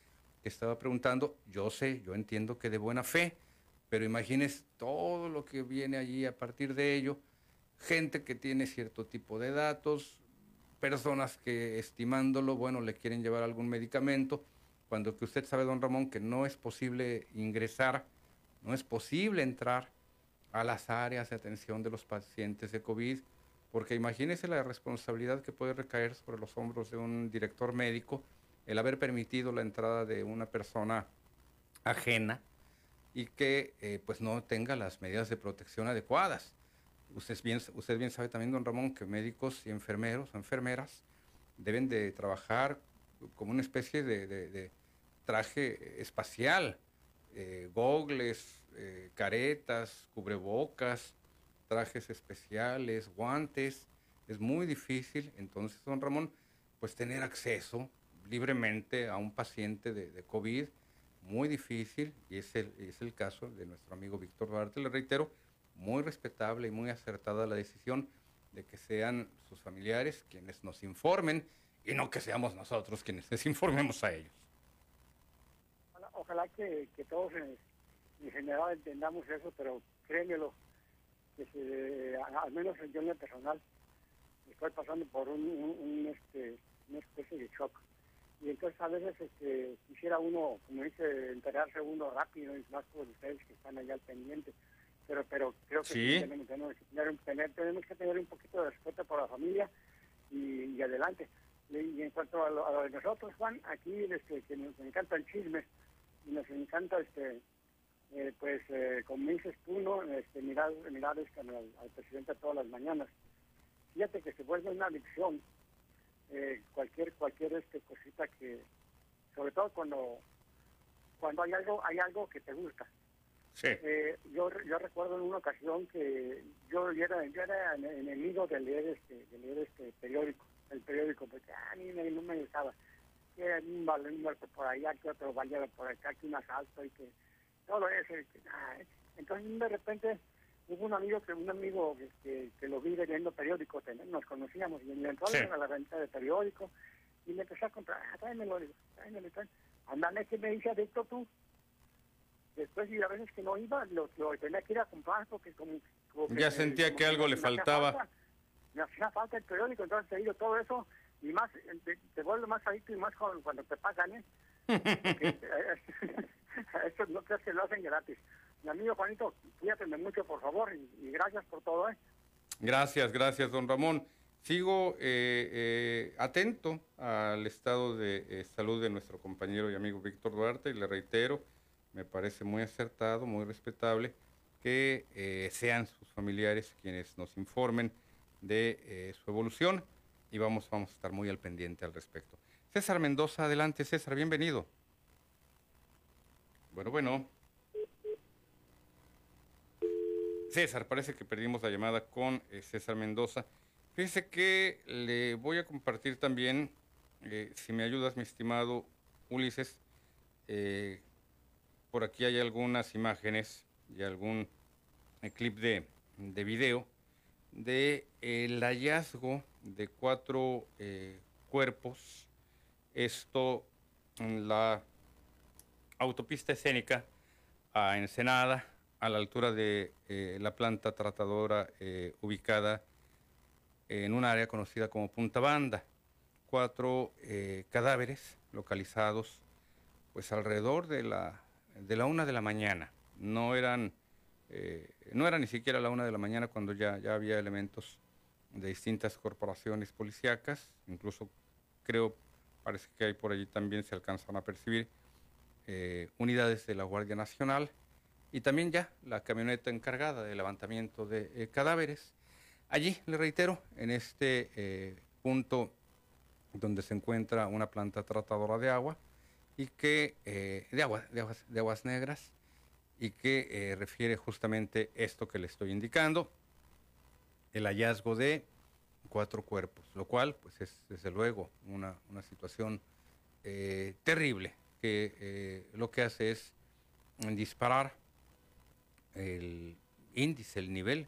que estaba preguntando. Yo sé, yo entiendo que de buena fe, pero imagines todo lo que viene allí a partir de ello. Gente que tiene cierto tipo de datos, personas que estimándolo, bueno, le quieren llevar algún medicamento, cuando que usted sabe, don Ramón, que no es posible ingresar, no es posible entrar a las áreas de atención de los pacientes de COVID, porque imagínese la responsabilidad que puede recaer sobre los hombros de un director médico el haber permitido la entrada de una persona ajena y que eh, pues no tenga las medidas de protección adecuadas. Usted bien, usted bien sabe también, don Ramón, que médicos y enfermeros enfermeras deben de trabajar como una especie de, traje espacial, eh, gogles, eh, caretas, cubrebocas, trajes especiales, guantes. Es muy difícil, entonces, don Ramón, pues tener acceso libremente a un paciente de, de COVID, muy difícil, y es el, es el caso de nuestro amigo Víctor Duarte, le reitero, muy respetable y muy acertada la decisión de que sean sus familiares quienes nos informen y no que seamos nosotros quienes les informemos a ellos. Ojalá, que, todos en, general entendamos eso, pero créemelo, que al menos yo en lo personal estoy pasando por un, este, una especie de shock. Y entonces a veces este, quisiera uno, como dice, enterarse uno rápido y más por ustedes que están allá al pendiente. Pero, pero creo que tenemos, tener, tenemos, que tener un poquito de respeto por la familia y, adelante. Y, en cuanto a lo, de nosotros, Juan, aquí este, que nos encanta el chisme y nos encanta, este eh, pues, eh, como dices tú, ¿no? este, mirar, mirar este, al, al presidente todas las mañanas. Fíjate que se vuelve una adicción eh, cualquier cualquier este cosita que sobre todo cuando cuando hay algo hay algo que te gusta eh, yo yo recuerdo en una ocasión que yo era yo era enemigo de leer este de leer este periódico el periódico porque a mí no me gustaba. Que un balón muerto por allá que otro ballero por acá que un asalto y que todo eso entonces de repente hubo un amigo que un amigo que, que lo vi leyendo periódicos, nos conocíamos, y le entró a la venta de periódico y le empezó a comprar, ah, tráemelo, digo, tráemelo, Andale que me dice adicto tú. Después, y a veces que no iba, lo, lo tenía que ir a comprar porque como... ya sentía que, algo le faltaba. me hacía falta el periódico, entonces te digo todo eso, y más, te, te vuelve más adicto y más cuando, cuando te pagan, ¿eh? Eso no crees que lo hacen gratis. Mi amigo Juanito, cuídate mucho, por favor, y, gracias por todo. ¿eh? Gracias, gracias, don Ramón. Sigo eh, eh, atento al estado de eh, salud de nuestro compañero y amigo Víctor Duarte y le reitero, me parece muy acertado, muy respetable que sean sus familiares quienes nos informen de su evolución y vamos, vamos a estar muy al pendiente al respecto. César Mendoza, adelante César, bienvenido. Bueno, bueno. César, parece que perdimos la llamada con eh, César Mendoza. Fíjese que le voy a compartir también, eh, si me ayudas, mi estimado Ulises, eh, por aquí hay algunas imágenes y algún clip de, de video de el hallazgo de cuatro cuerpos. Esto en la autopista escénica a Ensenada, a la altura de eh, la planta tratadora eh, ubicada en un área conocida como Punta Banda. Cuatro eh, cadáveres localizados pues alrededor de la, de la una de la mañana. No eran, no era ni siquiera la una de la mañana cuando ya, ya había elementos de distintas corporaciones policíacas, incluso creo, parece que hay por allí también se alcanzan a percibir eh, unidades de la Guardia Nacional y también ya la camioneta encargada de levantamiento de eh, cadáveres. Allí, le reitero, en este eh, punto donde se encuentra una planta tratadora de agua y que de, agua, de, aguas, de aguas negras y que refiere justamente esto que le estoy indicando, el hallazgo de cuatro cuerpos, lo cual pues es desde luego una, una situación terrible que eh, lo que hace es disparar el índice, el nivel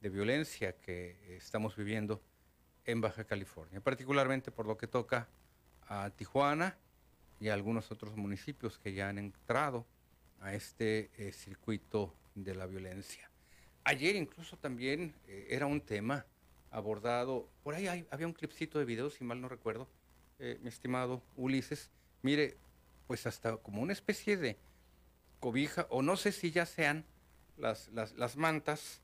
de violencia que estamos viviendo en Baja California, particularmente por lo que toca a Tijuana y algunos otros municipios que ya han entrado a este eh, circuito de la violencia. Ayer incluso también eh, era un tema abordado, por ahí había un clipcito de video, si mal no recuerdo, mi estimado Ulises. Mire, pues hasta como una especie de cobija, o no sé si ya sean las, las, mantas,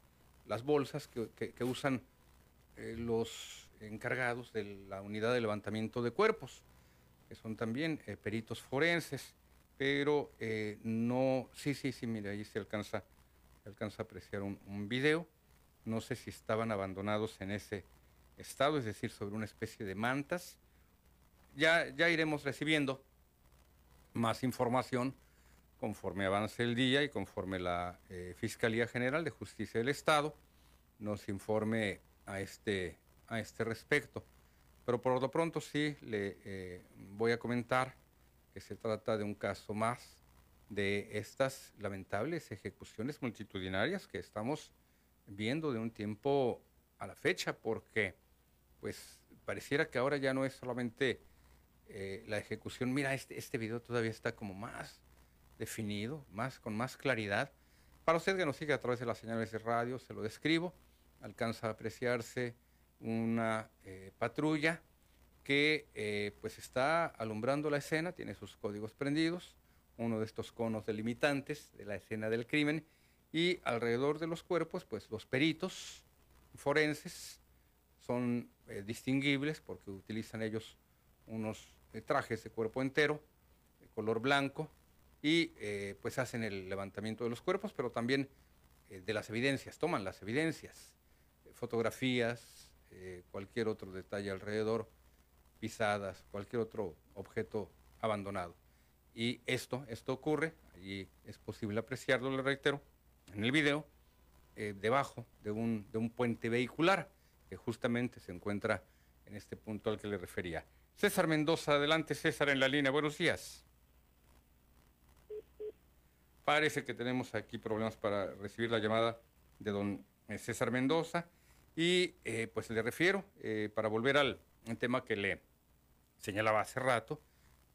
las bolsas que, usan eh, los encargados de la unidad de levantamiento de cuerpos, que son también eh, peritos forenses, pero eh, no, sí, sí, sí, mire, ahí se alcanza, se alcanza a apreciar un, video, no sé si estaban abandonados en ese estado, es decir, sobre una especie de mantas. Ya, ya iremos recibiendo más información conforme avance el día y conforme la eh, Fiscalía General de Justicia del Estado nos informe a este, a este respecto. Pero por lo pronto sí le eh, voy a comentar que se trata de un caso más de estas lamentables ejecuciones multitudinarias que estamos viendo de un tiempo a la fecha, porque pues pareciera que ahora ya no es solamente eh, la ejecución. Mira, este, este video todavía está como más definido, más, con más claridad. Para usted que nos sigue a través de las señales de radio, se lo describo, alcanza a apreciarse una eh, patrulla que eh, pues está alumbrando la escena, tiene sus códigos prendidos, uno de estos conos delimitantes de la escena del crimen y alrededor de los cuerpos pues los peritos forenses son eh, distinguibles porque utilizan ellos unos trajes de cuerpo entero de color blanco y pues hacen el levantamiento de los cuerpos pero también de las evidencias, toman las evidencias, fotografías, eh, cualquier otro detalle alrededor, pisadas, cualquier otro objeto abandonado. Y esto, esto ocurre, allí es posible apreciarlo, le reitero, en el video, eh, debajo de un, de un puente vehicular, que justamente se encuentra en este punto al que le refería. César Mendoza, adelante César en la línea, buenos días. Parece que tenemos aquí problemas para recibir la llamada de don eh, César Mendoza. Y eh, pues le refiero, eh, para volver al tema que le señalaba hace rato,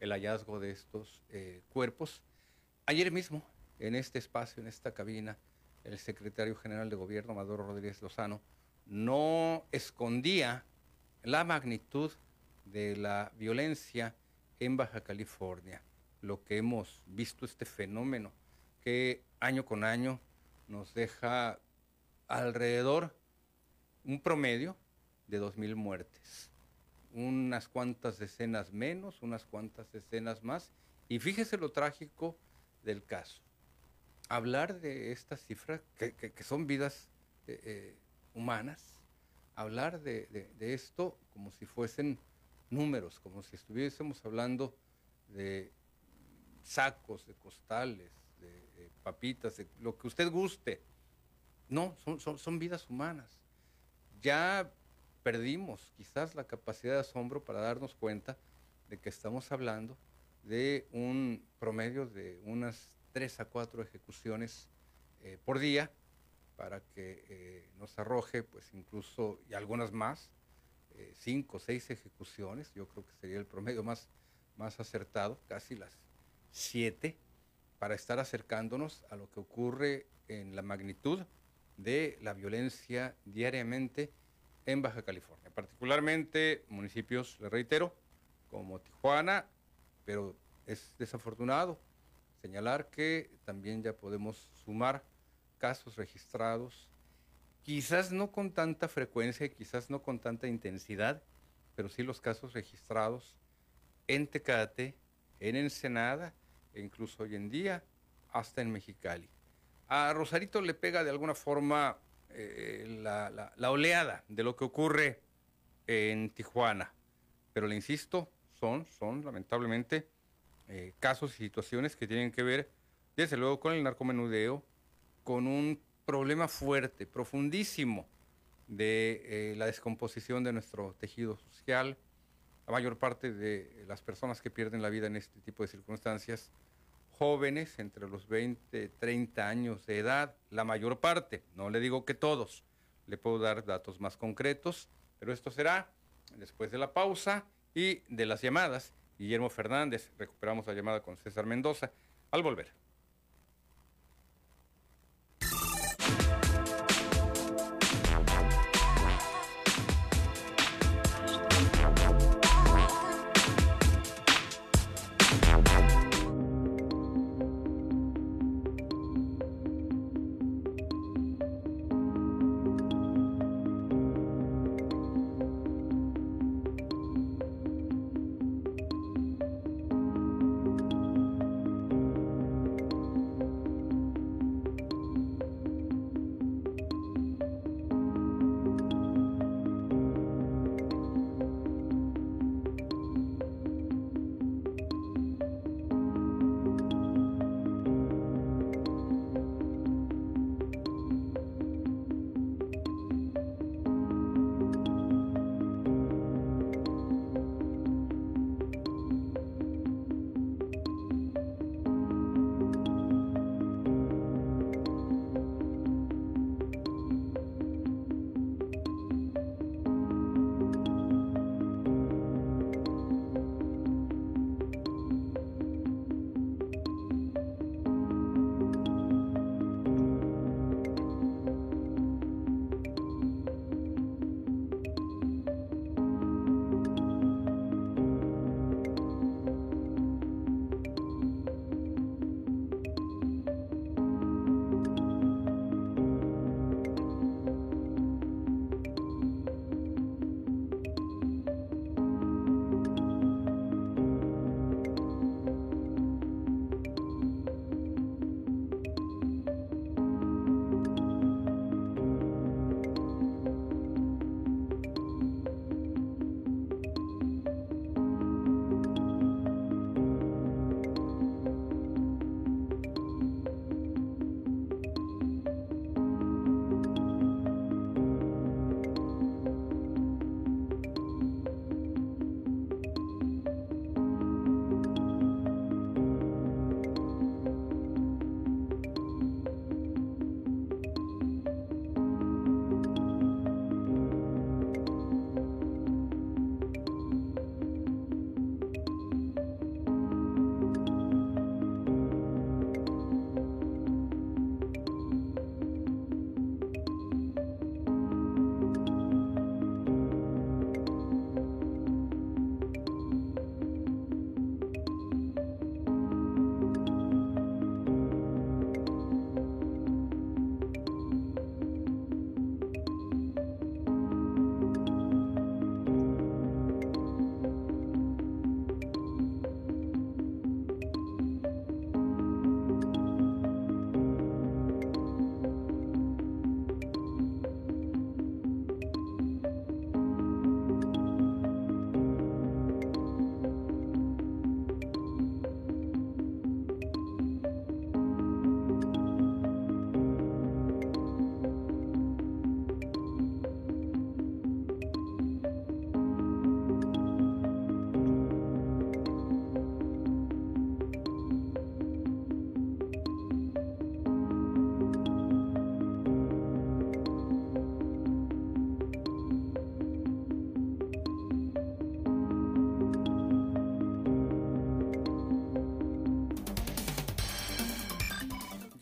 el hallazgo de estos eh, cuerpos. Ayer mismo, en este espacio, en esta cabina, el secretario general de gobierno, Maduro Rodríguez Lozano, no escondía la magnitud de la violencia en Baja California, lo que hemos visto este fenómeno que año con año nos deja alrededor un promedio de 2.000 muertes. Unas cuantas decenas menos, unas cuantas decenas más. Y fíjese lo trágico del caso. Hablar de estas cifras, que, son vidas eh, eh, humanas, hablar de, esto como si fuesen números, como si estuviésemos hablando de sacos, de costales, de, papitas, de lo que usted guste. No, son, son vidas humanas ya perdimos quizás la capacidad de asombro para darnos cuenta de que estamos hablando de un promedio de unas tres a cuatro ejecuciones eh, por día para que eh, nos arroje pues incluso y algunas más, eh, cinco o seis ejecuciones, yo creo que sería el promedio más, más acertado, casi las siete, para estar acercándonos a lo que ocurre en la magnitud de la violencia diariamente en Baja California, particularmente municipios, le reitero, como Tijuana, pero es desafortunado señalar que también ya podemos sumar casos registrados, quizás no con tanta frecuencia, quizás no con tanta intensidad, pero sí los casos registrados en Tecate, en Ensenada e incluso hoy en día hasta en Mexicali a Rosarito le pega de alguna forma eh, la, oleada de lo que ocurre en Tijuana. Pero le insisto, son, son lamentablemente eh, casos y situaciones que tienen que ver, desde luego, con el narcomenudeo, con un problema fuerte, profundísimo de eh, la descomposición de nuestro tejido social. La mayor parte de las personas que pierden la vida en este tipo de circunstancias jóvenes entre los 20 y 30 años de edad, la mayor parte, no le digo que todos, le puedo dar datos más concretos, pero esto será después de la pausa y de las llamadas. Guillermo Fernández, recuperamos la llamada con César Mendoza al volver.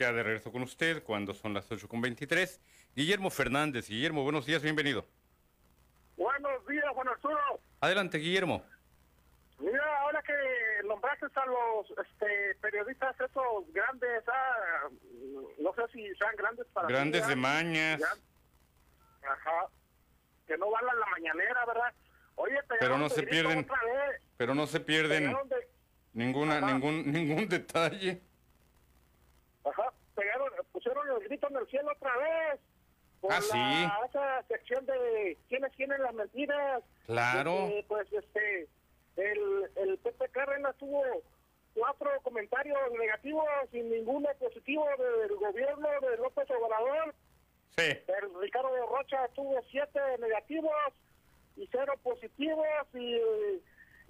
Ya de regreso con usted cuando son las 8.23. Guillermo Fernández. Guillermo, buenos días, bienvenido. Buenos días, Juan Arturo. Adelante, Guillermo. Mira, ahora que nombraste a los este, periodistas esos grandes, ah, no sé si sean grandes para Grandes ti, de mañas. ya. Ajá. Que no van a la mañanera, ¿verdad? Oye, Pero no se pierden, otra vez. pero no se pierden ninguna, Ajá. ningún, ningún detalle. Pusieron el grito en el cielo otra vez. Por Ah, la, sí. Esa sección de quiénes tienen las mentiras. Claro. Este, pues este, el, el Pepe Cárdenas tuvo cuatro comentarios negativos y ninguno positivo del gobierno de López Obrador. Sí. El Ricardo Rocha tuvo siete negativos y cero positivos y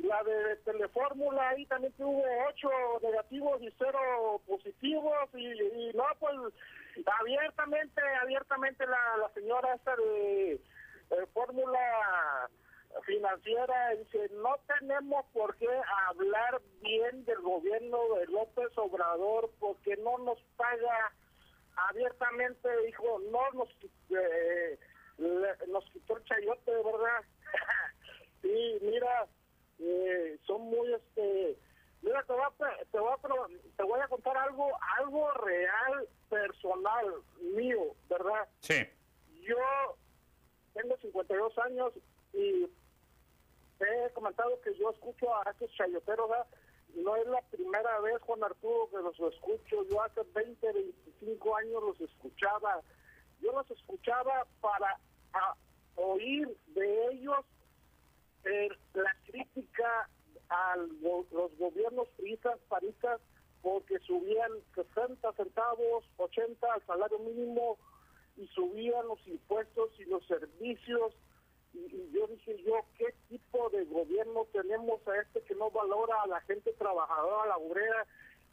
la de Telefórmula ahí también tuvo ocho negativos y cero positivos y, y no pues abiertamente abiertamente la, señora esta de Fórmula financiera dice no tenemos por qué hablar bien del gobierno de López Obrador porque no nos paga abiertamente dijo no nos eh, le- nos quitó el chayote verdad y mira eh, son muy este mira te voy a te voy a te voy a contar algo algo real personal mío verdad Sí. yo tengo 52 años y te he comentado que yo escucho a estos chayoteros, ¿verdad? no es la primera vez, Juan Arturo, que los escucho. Yo hace 20, 25 años los escuchaba. Yo los escuchaba para a, oír de ellos eh, la crítica a los gobiernos priistas, paristas, porque subían 60 centavos, 80 al salario mínimo y subían los impuestos y los servicios. Y, yo dije yo, ¿qué tipo de gobierno tenemos a este que no valora a la gente trabajadora, la obrera?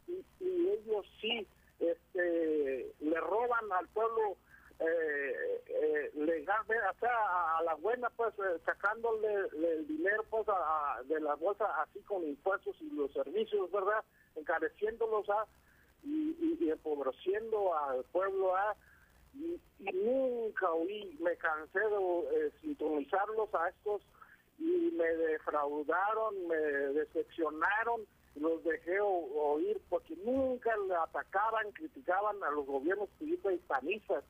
Y, y ellos sí este, le roban al pueblo eh, eh, legalmente, o a, la buena, pues eh, sacándole le- el dinero pues a- de la bolsa así con impuestos y los servicios, ¿verdad? Encareciéndolos a y, y, empobreciendo al pueblo a y, y nunca oí, me cansé de eh, sintonizarlos a estos y me defraudaron, me decepcionaron, los dejé oír porque nunca le atacaban, criticaban a los gobiernos priistas y panistas.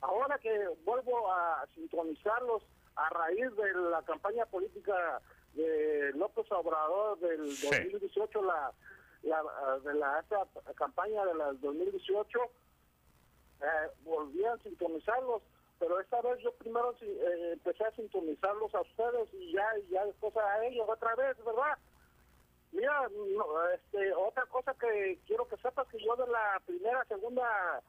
Ahora que vuelvo a sintonizarlos a raíz de la campaña política de López Obrador del Sí. 2018, la, la, de la esa campaña de la del 2018, eh, volví a sintonizarlos, pero esta vez yo primero eh, empecé a sintonizarlos a ustedes y ya, ya después a ellos otra vez, ¿verdad? Mira, no, este, otra cosa que quiero que sepas que yo de la primera, segunda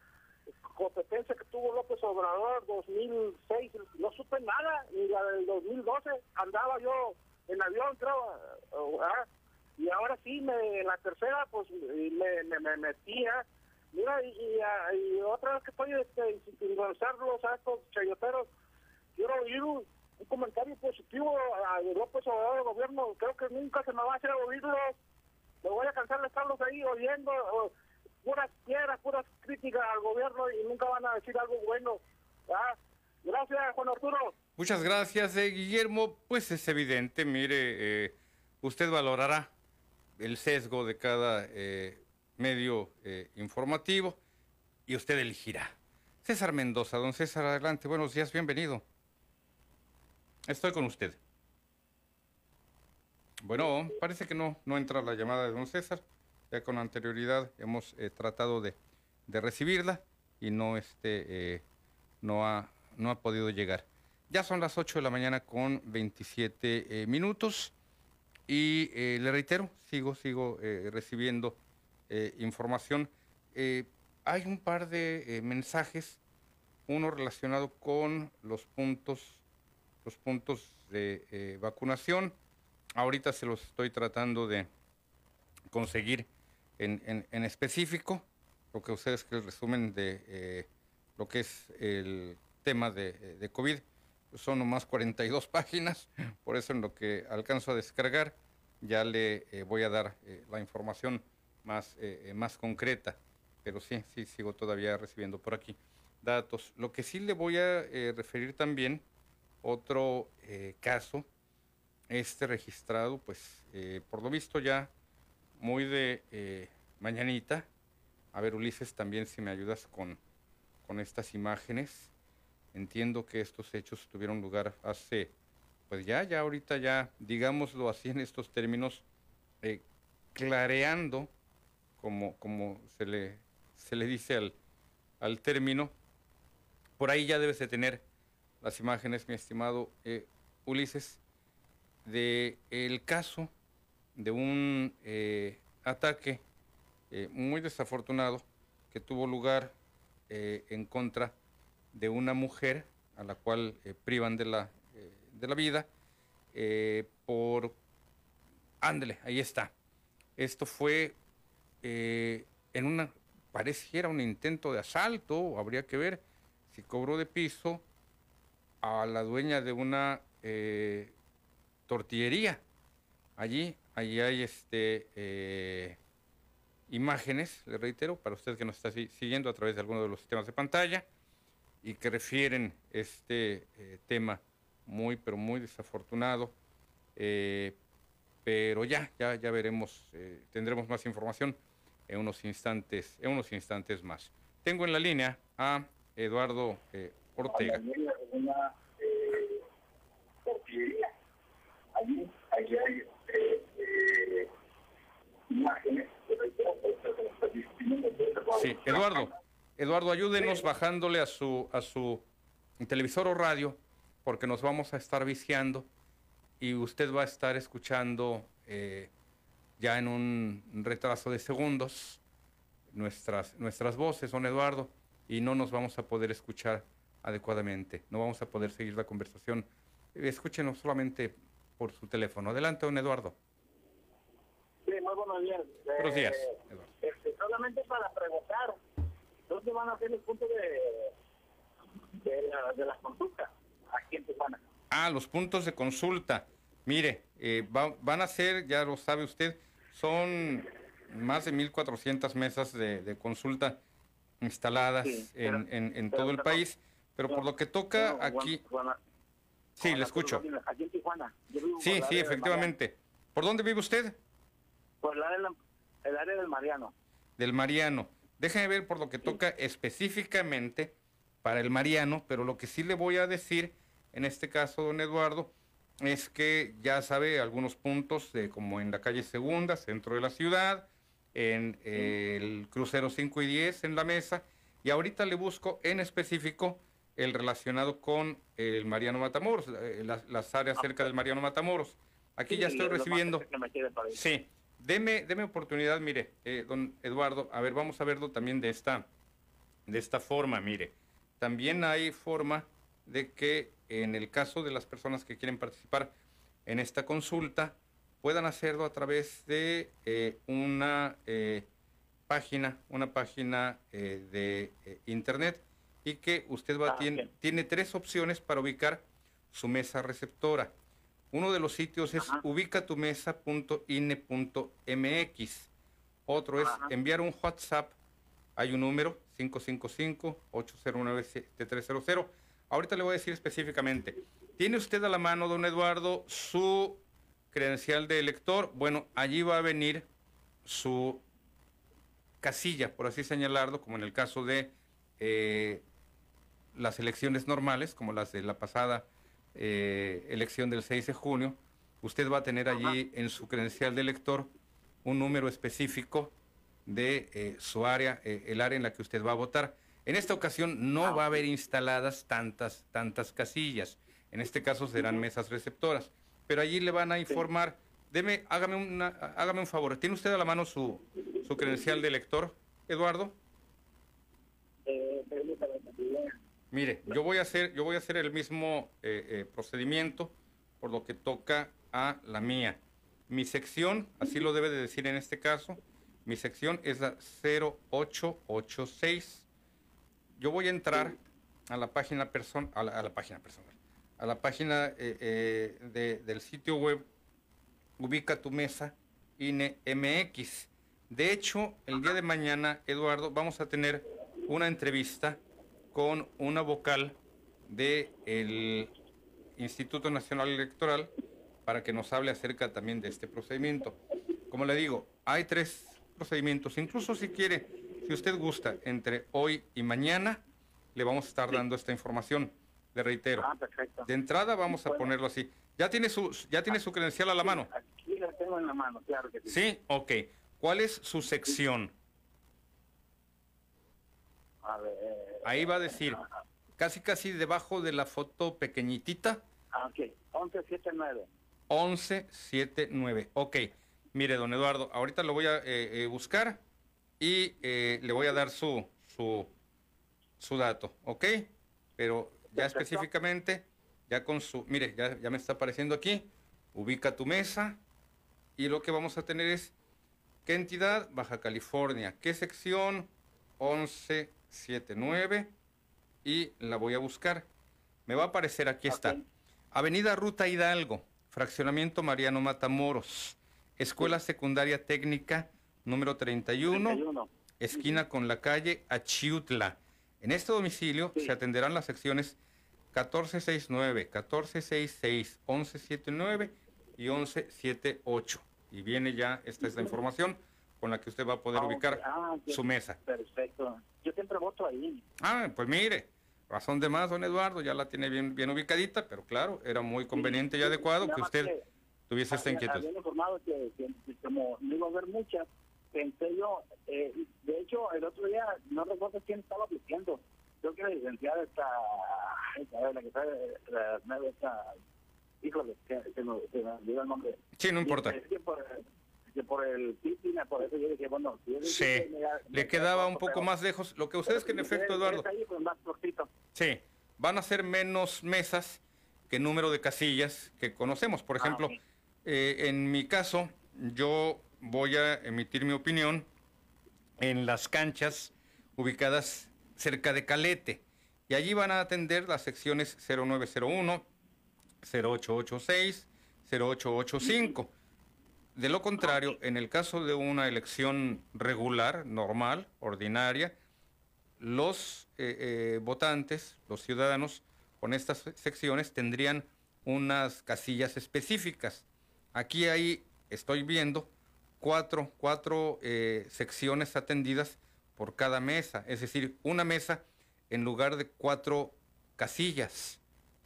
competencia que tuvo López Obrador 2006, no supe nada, ni la del 2012, andaba yo en avión, creo, eh, y ahora sí, me, la tercera, pues me, me, me metía. Mira, y, y, y otra vez que estoy este, a estos chayoteros, quiero oír un, un comentario positivo a López Obrador del gobierno. Creo que nunca se me va a hacer oírlos. Me voy a cansar de estarlos ahí oyendo o, puras piedras, puras críticas al gobierno y nunca van a decir algo bueno. Gracias, Juan Arturo. Muchas gracias, eh, Guillermo. Pues es evidente, mire, eh, usted valorará el sesgo de cada eh, medio informativo y usted elegirá. César Mendoza, don César, adelante, buenos días, bienvenido. Estoy con usted. Bueno, parece que no, no entra la llamada de don César. Ya con anterioridad hemos eh, tratado de, recibirla y no, este, eh, no, ha, no ha podido llegar. Ya son las 8 de la mañana con 27 eh, minutos y le reitero, sigo, sigo recibiendo información. Hay un par de mensajes, uno relacionado con los puntos, los puntos de vacunación. Ahorita se los estoy tratando de conseguir en, en- en específico, lo que ustedes que el resumen de eh, lo que es el tema de, eh, de COVID. Son nomás 42 páginas, por eso en lo que alcanzo a descargar ya le eh, voy a dar eh, la información más, eh, eh, más concreta. pero sí, sí, sigo todavía recibiendo por aquí datos. Lo que sí le voy a eh, referir también, otro caso, este registrado, pues por lo visto ya muy de mañanita. A ver, Ulises, también si me ayudas con, con estas imágenes. Entiendo que estos hechos tuvieron lugar hace, pues ya, ya ahorita ya, digámoslo así en estos términos, clareando, como, como se, le, se le dice al, al término, por ahí ya debes de tener las imágenes, mi estimado eh, Ulises, de el caso de un eh, ataque eh, muy desafortunado que tuvo lugar en contra de una mujer a la cual privan de la, de la vida por... Ándele, ahí está. Esto fue en una, pareciera un intento de asalto, habría que ver, si cobró de piso a la dueña de una eh, tortillería. Allí, allí hay este, eh, imágenes, le reitero, para usted que nos está siguiendo a través de alguno de los sistemas de pantalla y que refieren este eh, tema muy, pero muy desafortunado. pero ya, ya, ya veremos, tendremos más información en unos instantes, en unos instantes más. Tengo en la línea a Eduardo eh, Ortega. Sí, Eduardo, Eduardo, ayúdenos bajándole a su a su televisor o radio, porque nos vamos a estar viciando y usted va a estar escuchando eh, ya en un retraso de segundos nuestras nuestras voces, don Eduardo y no nos vamos a poder escuchar adecuadamente, no vamos a poder seguir la conversación. Escúchenos solamente por su teléfono. Adelante, don Eduardo. Sí, muy buenos días. Buenos días, eh, Eduardo. Este, solamente para preguntar, ¿dónde van a ser los puntos de, de, la, de las consultas aquí en Tijuana? Ah, los puntos de consulta. Mire, eh, van a ser, ya lo sabe usted, son más de 1.400 mesas de, de consulta instaladas en, en, todo el país, pero por lo que toca aquí... Sí, le escucho. Aquí en Tijuana. Sí, sí, efectivamente. ¿Por dónde vive usted? Por el área, el área del Mariano. Del Mariano. Déjeme ver por lo que toca específicamente para el Mariano, pero lo que sí le voy a decir, en este caso, don Eduardo, es que ya sabe algunos puntos, de, como en la calle Segunda, centro de la ciudad, en el crucero 5 y 10 en la mesa y ahorita le busco en específico el relacionado con el Mariano Matamoros, eh, las, áreas cerca del Mariano Matamoros. Aquí ya estoy recibiendo. Sí, deme, deme oportunidad, mire, eh, don Eduardo, a ver, vamos a verlo también de esta, de esta forma, mire. También hay forma de que en el caso de las personas que quieren participar en esta consulta, puedan hacerlo a través de eh, una eh, página, una página eh, de internet y que usted va, ah, tiene, tiene, tres opciones para ubicar su mesa receptora. Uno de los sitios es ubicatumesa.ine.mx. Otro es enviar un WhatsApp. Hay un número 555-809-7300. Ahorita le voy a decir específicamente. ¿Tiene usted a la mano, don Eduardo, su credencial de elector, bueno, allí va a venir su casilla, por así señalarlo, como en el caso de eh, las elecciones normales, como las de la pasada eh, elección del 6 de junio, usted va a tener allí en su credencial de elector un número específico de eh, su área, el área en la que usted va a votar. En esta ocasión no va a haber instaladas tantas, tantas casillas. En este caso serán mesas receptoras pero allí le van a informar. Deme, hágame, una, hágame un favor. ¿Tiene usted a la mano su, su credencial de elector, Eduardo? Eh, Mire, yo voy a hacer, yo voy a hacer el mismo eh, eh, procedimiento por lo que toca a la mía. Mi sección, así lo debe de decir en este caso, mi sección es la 0886. Yo voy a entrar a la página persona, a la página personal, a la página eh, del sitio web Ubica tu mesa INE MX. De hecho, el día de mañana, Eduardo, vamos a tener una entrevista con una vocal del Instituto Nacional Electoral para que nos hable acerca también de este procedimiento. Como le digo, hay tres procedimientos. Incluso si quiere, si usted gusta, entre hoy y mañana, le vamos a estar dando esta información. Le reitero. Ah, perfecto. De entrada vamos a ponerlo así. ¿Ya tiene su, ya tiene su credencial a la mano? Aquí la tengo en la mano, claro que sí. Sí, ok. ¿Cuál es su sección? A ver. Ahí va a decir, casi casi debajo de la foto pequeñitita, Ah, ok. 1179. 1179. Ok. Mire, don Eduardo, ahorita lo voy a eh, eh, buscar y eh, le voy a dar su, su, su dato, ¿ok? Pero ya Perfecto. específicamente, ya con su, mire, ya, ya me está apareciendo aquí, ubica tu mesa y lo que vamos a tener es, ¿qué entidad? Baja California. ¿Qué sección? 1179 y la voy a buscar. Me va a aparecer, aquí está. Avenida Ruta Hidalgo, Fraccionamiento Mariano Matamoros, Escuela Secundaria Técnica número 31, 31. esquina con la calle Achiutla. En este domicilio se atenderán las secciones 1469, 1466, 1179 y 1178. Y viene ya, esta es la información con la que usted va a poder Ah, ubicar. Ah, su mesa. Perfecto. Yo siempre voto ahí. Ah, pues mire, razón de más, don Eduardo, ya la tiene bien, bien ubicadita, pero claro, era muy conveniente y adecuado Nada que usted que tuviese esta había- inquietud. Habían informado que, que- que como no iba a haber muchas, pensé yo, eh, de hecho, el otro día, no recuerdo quién estaba diciendo, creo que la licenciada esta, ay, a ver, la que está, esta, híjole, que, se me, se me olvidó el nombre. Sí, no importa. es que por, que por el Pipina, por eso yo dije, bueno, si Sí, Pipina, ya- le quedaba corto, un poco pero- más lejos. Lo que usted es que en si efecto, Eduardo, ahí, pues, más cortito. sí, van a ser menos mesas que número de casillas que conocemos. Por ejemplo, eh, en mi caso, yo voy a emitir mi opinión en las canchas ubicadas cerca de Calete. Y allí van a atender las secciones 0901, 0886, 0885. De lo contrario, en el caso de una elección regular, normal, ordinaria, los eh, eh, votantes, los ciudadanos, con estas secciones tendrían unas casillas específicas. Aquí hay, estoy viendo, cuatro, cuatro eh, secciones atendidas por cada mesa, es decir, una mesa en lugar de cuatro casillas.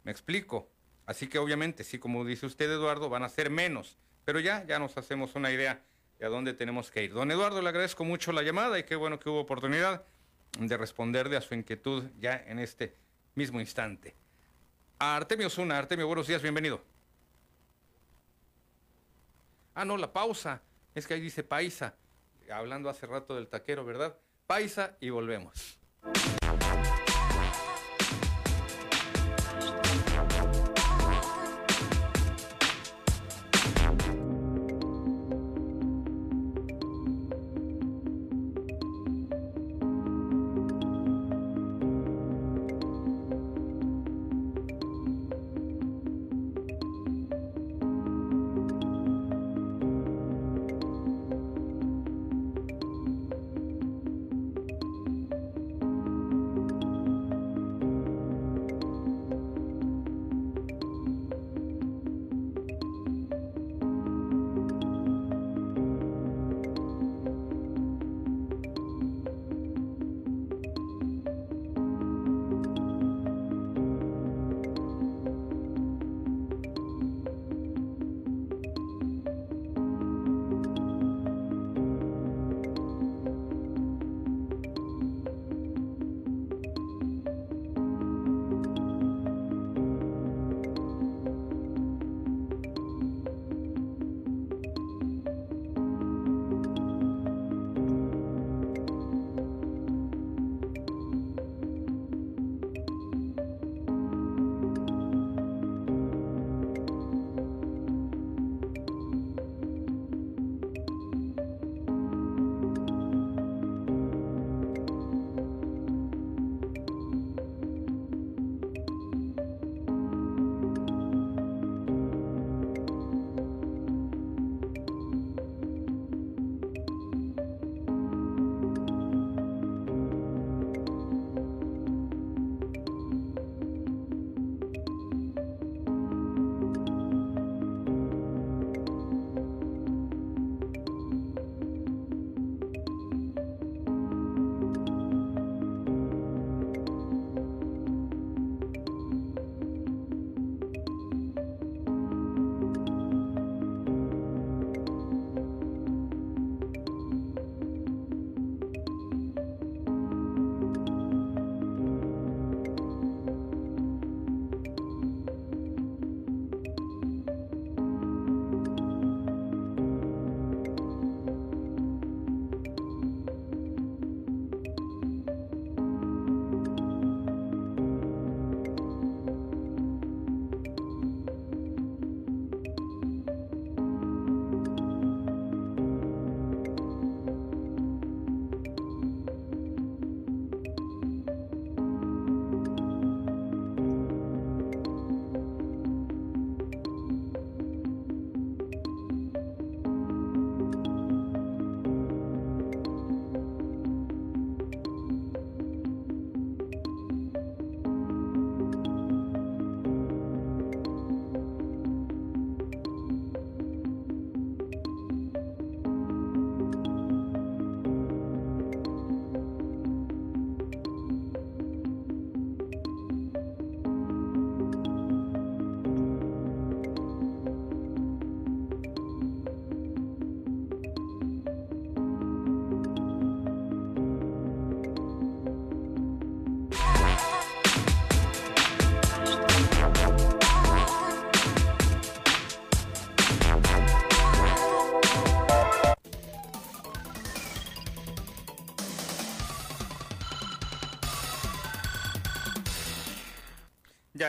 ¿Me explico? Así que obviamente, sí, como dice usted, Eduardo, van a ser menos, pero ya, ya nos hacemos una idea de a dónde tenemos que ir. Don Eduardo, le agradezco mucho la llamada y qué bueno que hubo oportunidad de responderle a su inquietud ya en este mismo instante. A Artemio Zuna, Artemio, buenos días, bienvenido. Ah, no, la pausa. Es que ahí dice paisa. Hablando hace rato del taquero, ¿verdad? Paisa y volvemos.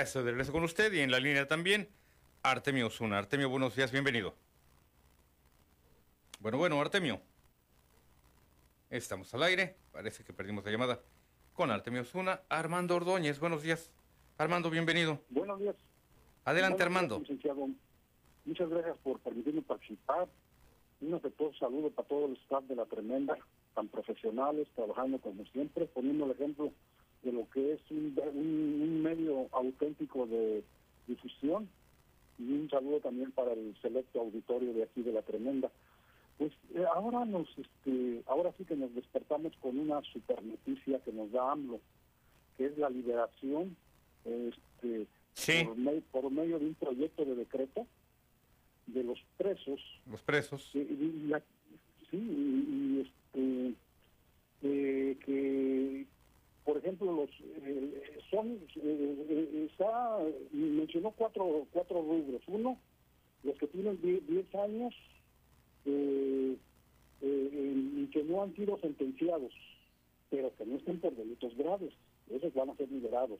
Estoy de regreso con usted y en la línea también Artemio Osuna. Artemio, buenos días, bienvenido. Bueno, bueno, Artemio. Estamos al aire, parece que perdimos la llamada con Artemio Osuna. Armando Ordóñez, buenos días. Armando, bienvenido. Buenos días. Adelante, Buenos días, Armando. licenciado. Muchas gracias por permitirme participar. Un afectuoso saludo para todo el staff de la Tremenda, tan profesionales, trabajando como siempre, poniendo el ejemplo de lo que es un, un- un medio auténtico de difusión. Y un saludo también para el selecto auditorio de aquí de la Tremenda. Pues eh, ahora nos, este, ahora sí que nos despertamos con una super noticia que nos da AMLO, que es la liberación este, por, me- por medio de un proyecto de decreto de los presos. Los presos. Y- y la- sí, y, y, este, eh, que, los eh, son, eh, eh, está, mencionó cuatro, cuatro rubros. Uno, los que tienen die- 10 años eh, eh, y que no han sido sentenciados, pero que no estén por delitos graves. Esos van a ser liberados.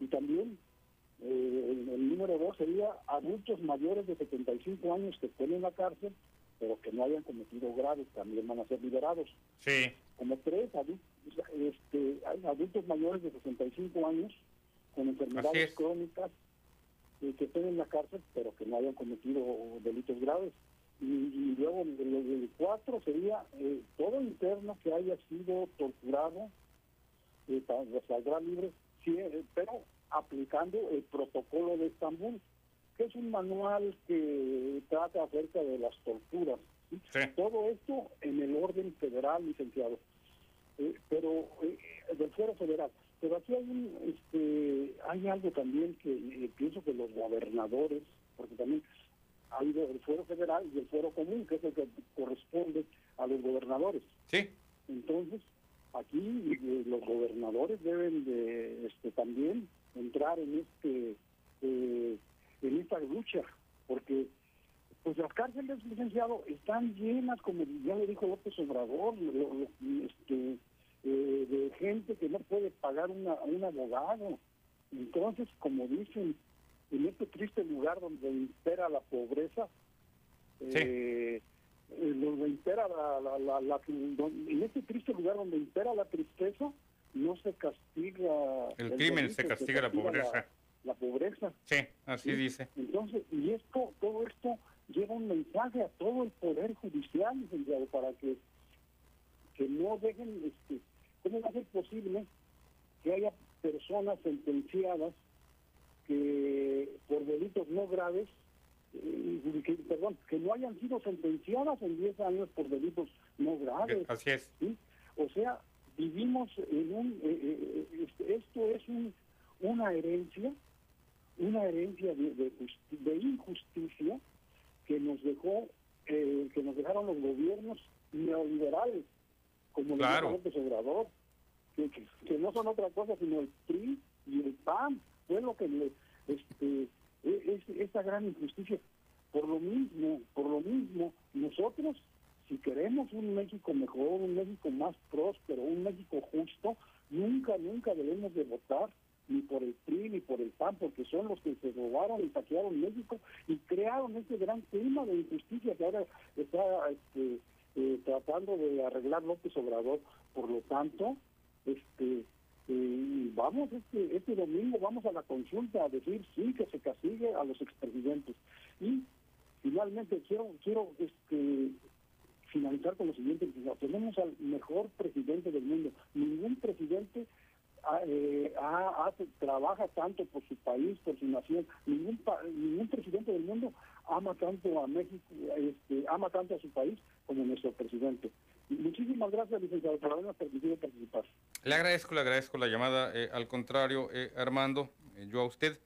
Y también el, el número dos sería adultos mayores de 75 años que estén en la cárcel, pero que no hayan cometido graves, también van a ser liberados. Sí. Como tres, adu- este, hay adultos mayores de 65 años con enfermedades es. crónicas eh, que estén en la cárcel, pero que no hayan cometido delitos graves. Y, y luego el, el- cuatro sería eh, todo interno que haya sido torturado eh, saldrá libre, sí, eh, pero aplicando el protocolo de Estambul, que es un manual que trata acerca de las torturas. ¿sí? Todo esto en el orden federal, licenciado, Eh, pero eh, del fuero federal. Pero aquí hay, un, este, hay algo también que eh, pienso que los gobernadores, porque también hay el fuero federal y el fuero común, que es el que corresponde a los gobernadores. Sí. Entonces, aquí los gobernadores deben de este, también entrar en este eh, en esta lucha, porque pues las cárceles, licenciado, están llenas, como ya le dijo López Obrador, lo- lo- este, eh, de gente que no puede pagar una, un abogado. Entonces, como dicen, en este triste lugar donde impera la pobreza, eh, donde impera la, la- la- la- don- en este triste lugar donde impera la tristeza, no se castiga El crimen, se castiga la pobreza. La, pobreza. Sí, así Sí. dice. Entonces, y esto, todo esto lleva un mensaje a todo el poder judicial, para que, que no dejen, este, ¿cómo va a ser posible que haya personas sentenciadas que por delitos no graves, eh, que, perdón, que no hayan sido sentenciadas en 10 años por delitos no graves? Así es. ¿sí? O sea, vivimos en un, eh, eh, este, esto es un, una herencia, una herencia de, de justi- de injusticia que nos dejó, eh, que nos dejaron los gobiernos neoliberales, como Claro. dijo López Obrador, que, que- que no son otra cosa sino el PRI y el PAN, fue lo que le, este, e- es, esta gran injusticia. Por lo mismo, por lo mismo, nosotros, si queremos un México mejor, un México más próspero, un México justo, nunca, nunca debemos de votar ni por el PRI ni por el PAN, porque son los que se robaron y saquearon México y crearon este gran clima de injusticia que ahora está este, eh, tratando de arreglar López Obrador. Por lo tanto, este eh, vamos este, este domingo vamos a la consulta a decir sí que se castigue a los expresidentes y finalmente quiero quiero este finalizar con lo siguiente tenemos al mejor presidente del mundo ningún presidente eh, ha- hace- trabaja tanto por su país por su nación ningún ningún presidente del mundo ama tanto a México este, ama tanto a su país como nuestro presidente muchísimas gracias licenciado por habernos permitido participar Le agradezco, le agradezco la llamada. eh, al contrario, eh, Armando, eh, yo a usted.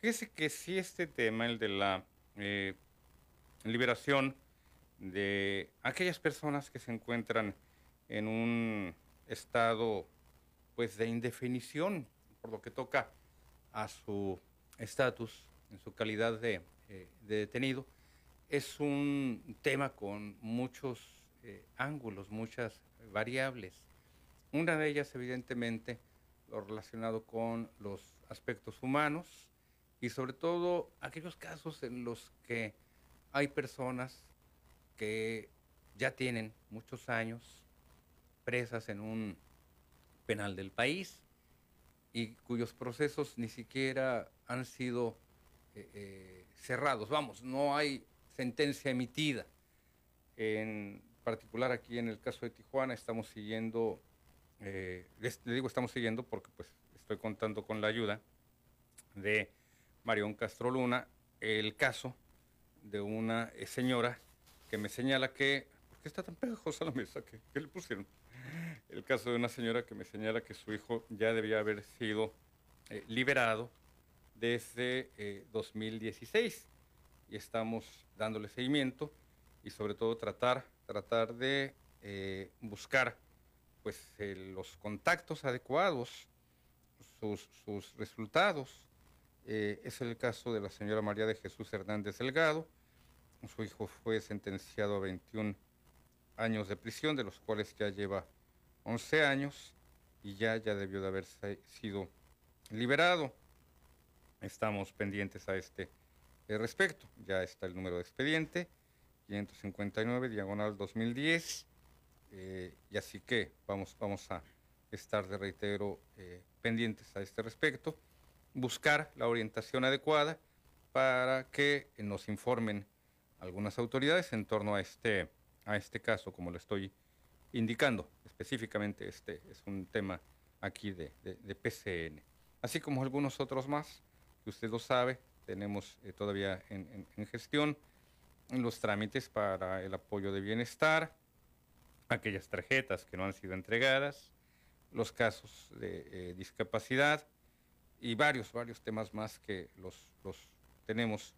Fíjese que si este tema, el de la eh, liberación de aquellas personas que se encuentran en un estado pues de indefinición por lo que toca a su estatus en su calidad de, eh, de detenido es un tema con muchos eh, ángulos, muchas variables. Una de ellas, evidentemente, lo relacionado con los aspectos humanos y sobre todo aquellos casos en los que hay personas que ya tienen muchos años presas en un penal del país y cuyos procesos ni siquiera han sido eh, eh, cerrados. Vamos, no hay sentencia emitida. En particular aquí en el caso de Tijuana estamos siguiendo, eh, le digo estamos siguiendo porque pues estoy contando con la ayuda de Marión Castro Luna, el caso de una señora que me señala que, ¿por qué está tan pegajosa la mesa? ¿Qué, qué le pusieron? El caso de una señora que me señala que su hijo ya debía haber sido eh, liberado desde 2016 eh, y estamos dándole seguimiento y sobre todo tratar, tratar de eh, buscar pues los contactos adecuados, sus, sus resultados. es el caso de la señora María de Jesús Hernández Delgado. Su hijo fue sentenciado a 21 años de prisión, de los cuales ya lleva 11 años y ya, ya debió de haber sido liberado. Estamos pendientes a este eh, respecto. Ya está el número de expediente, 559, diagonal 2010. Eh, y así que vamos, vamos a estar, de reitero, eh, pendientes a este respecto. Buscar la orientación adecuada para que nos informen algunas autoridades en torno a este, a este caso, como lo estoy indicando específicamente este es un tema aquí de, PCN. Así como algunos otros más, que usted lo sabe, tenemos eh, todavía en, gestión los trámites para el apoyo de bienestar, aquellas tarjetas que no han sido entregadas, los casos de eh, discapacidad y varios, varios temas más que los, tenemos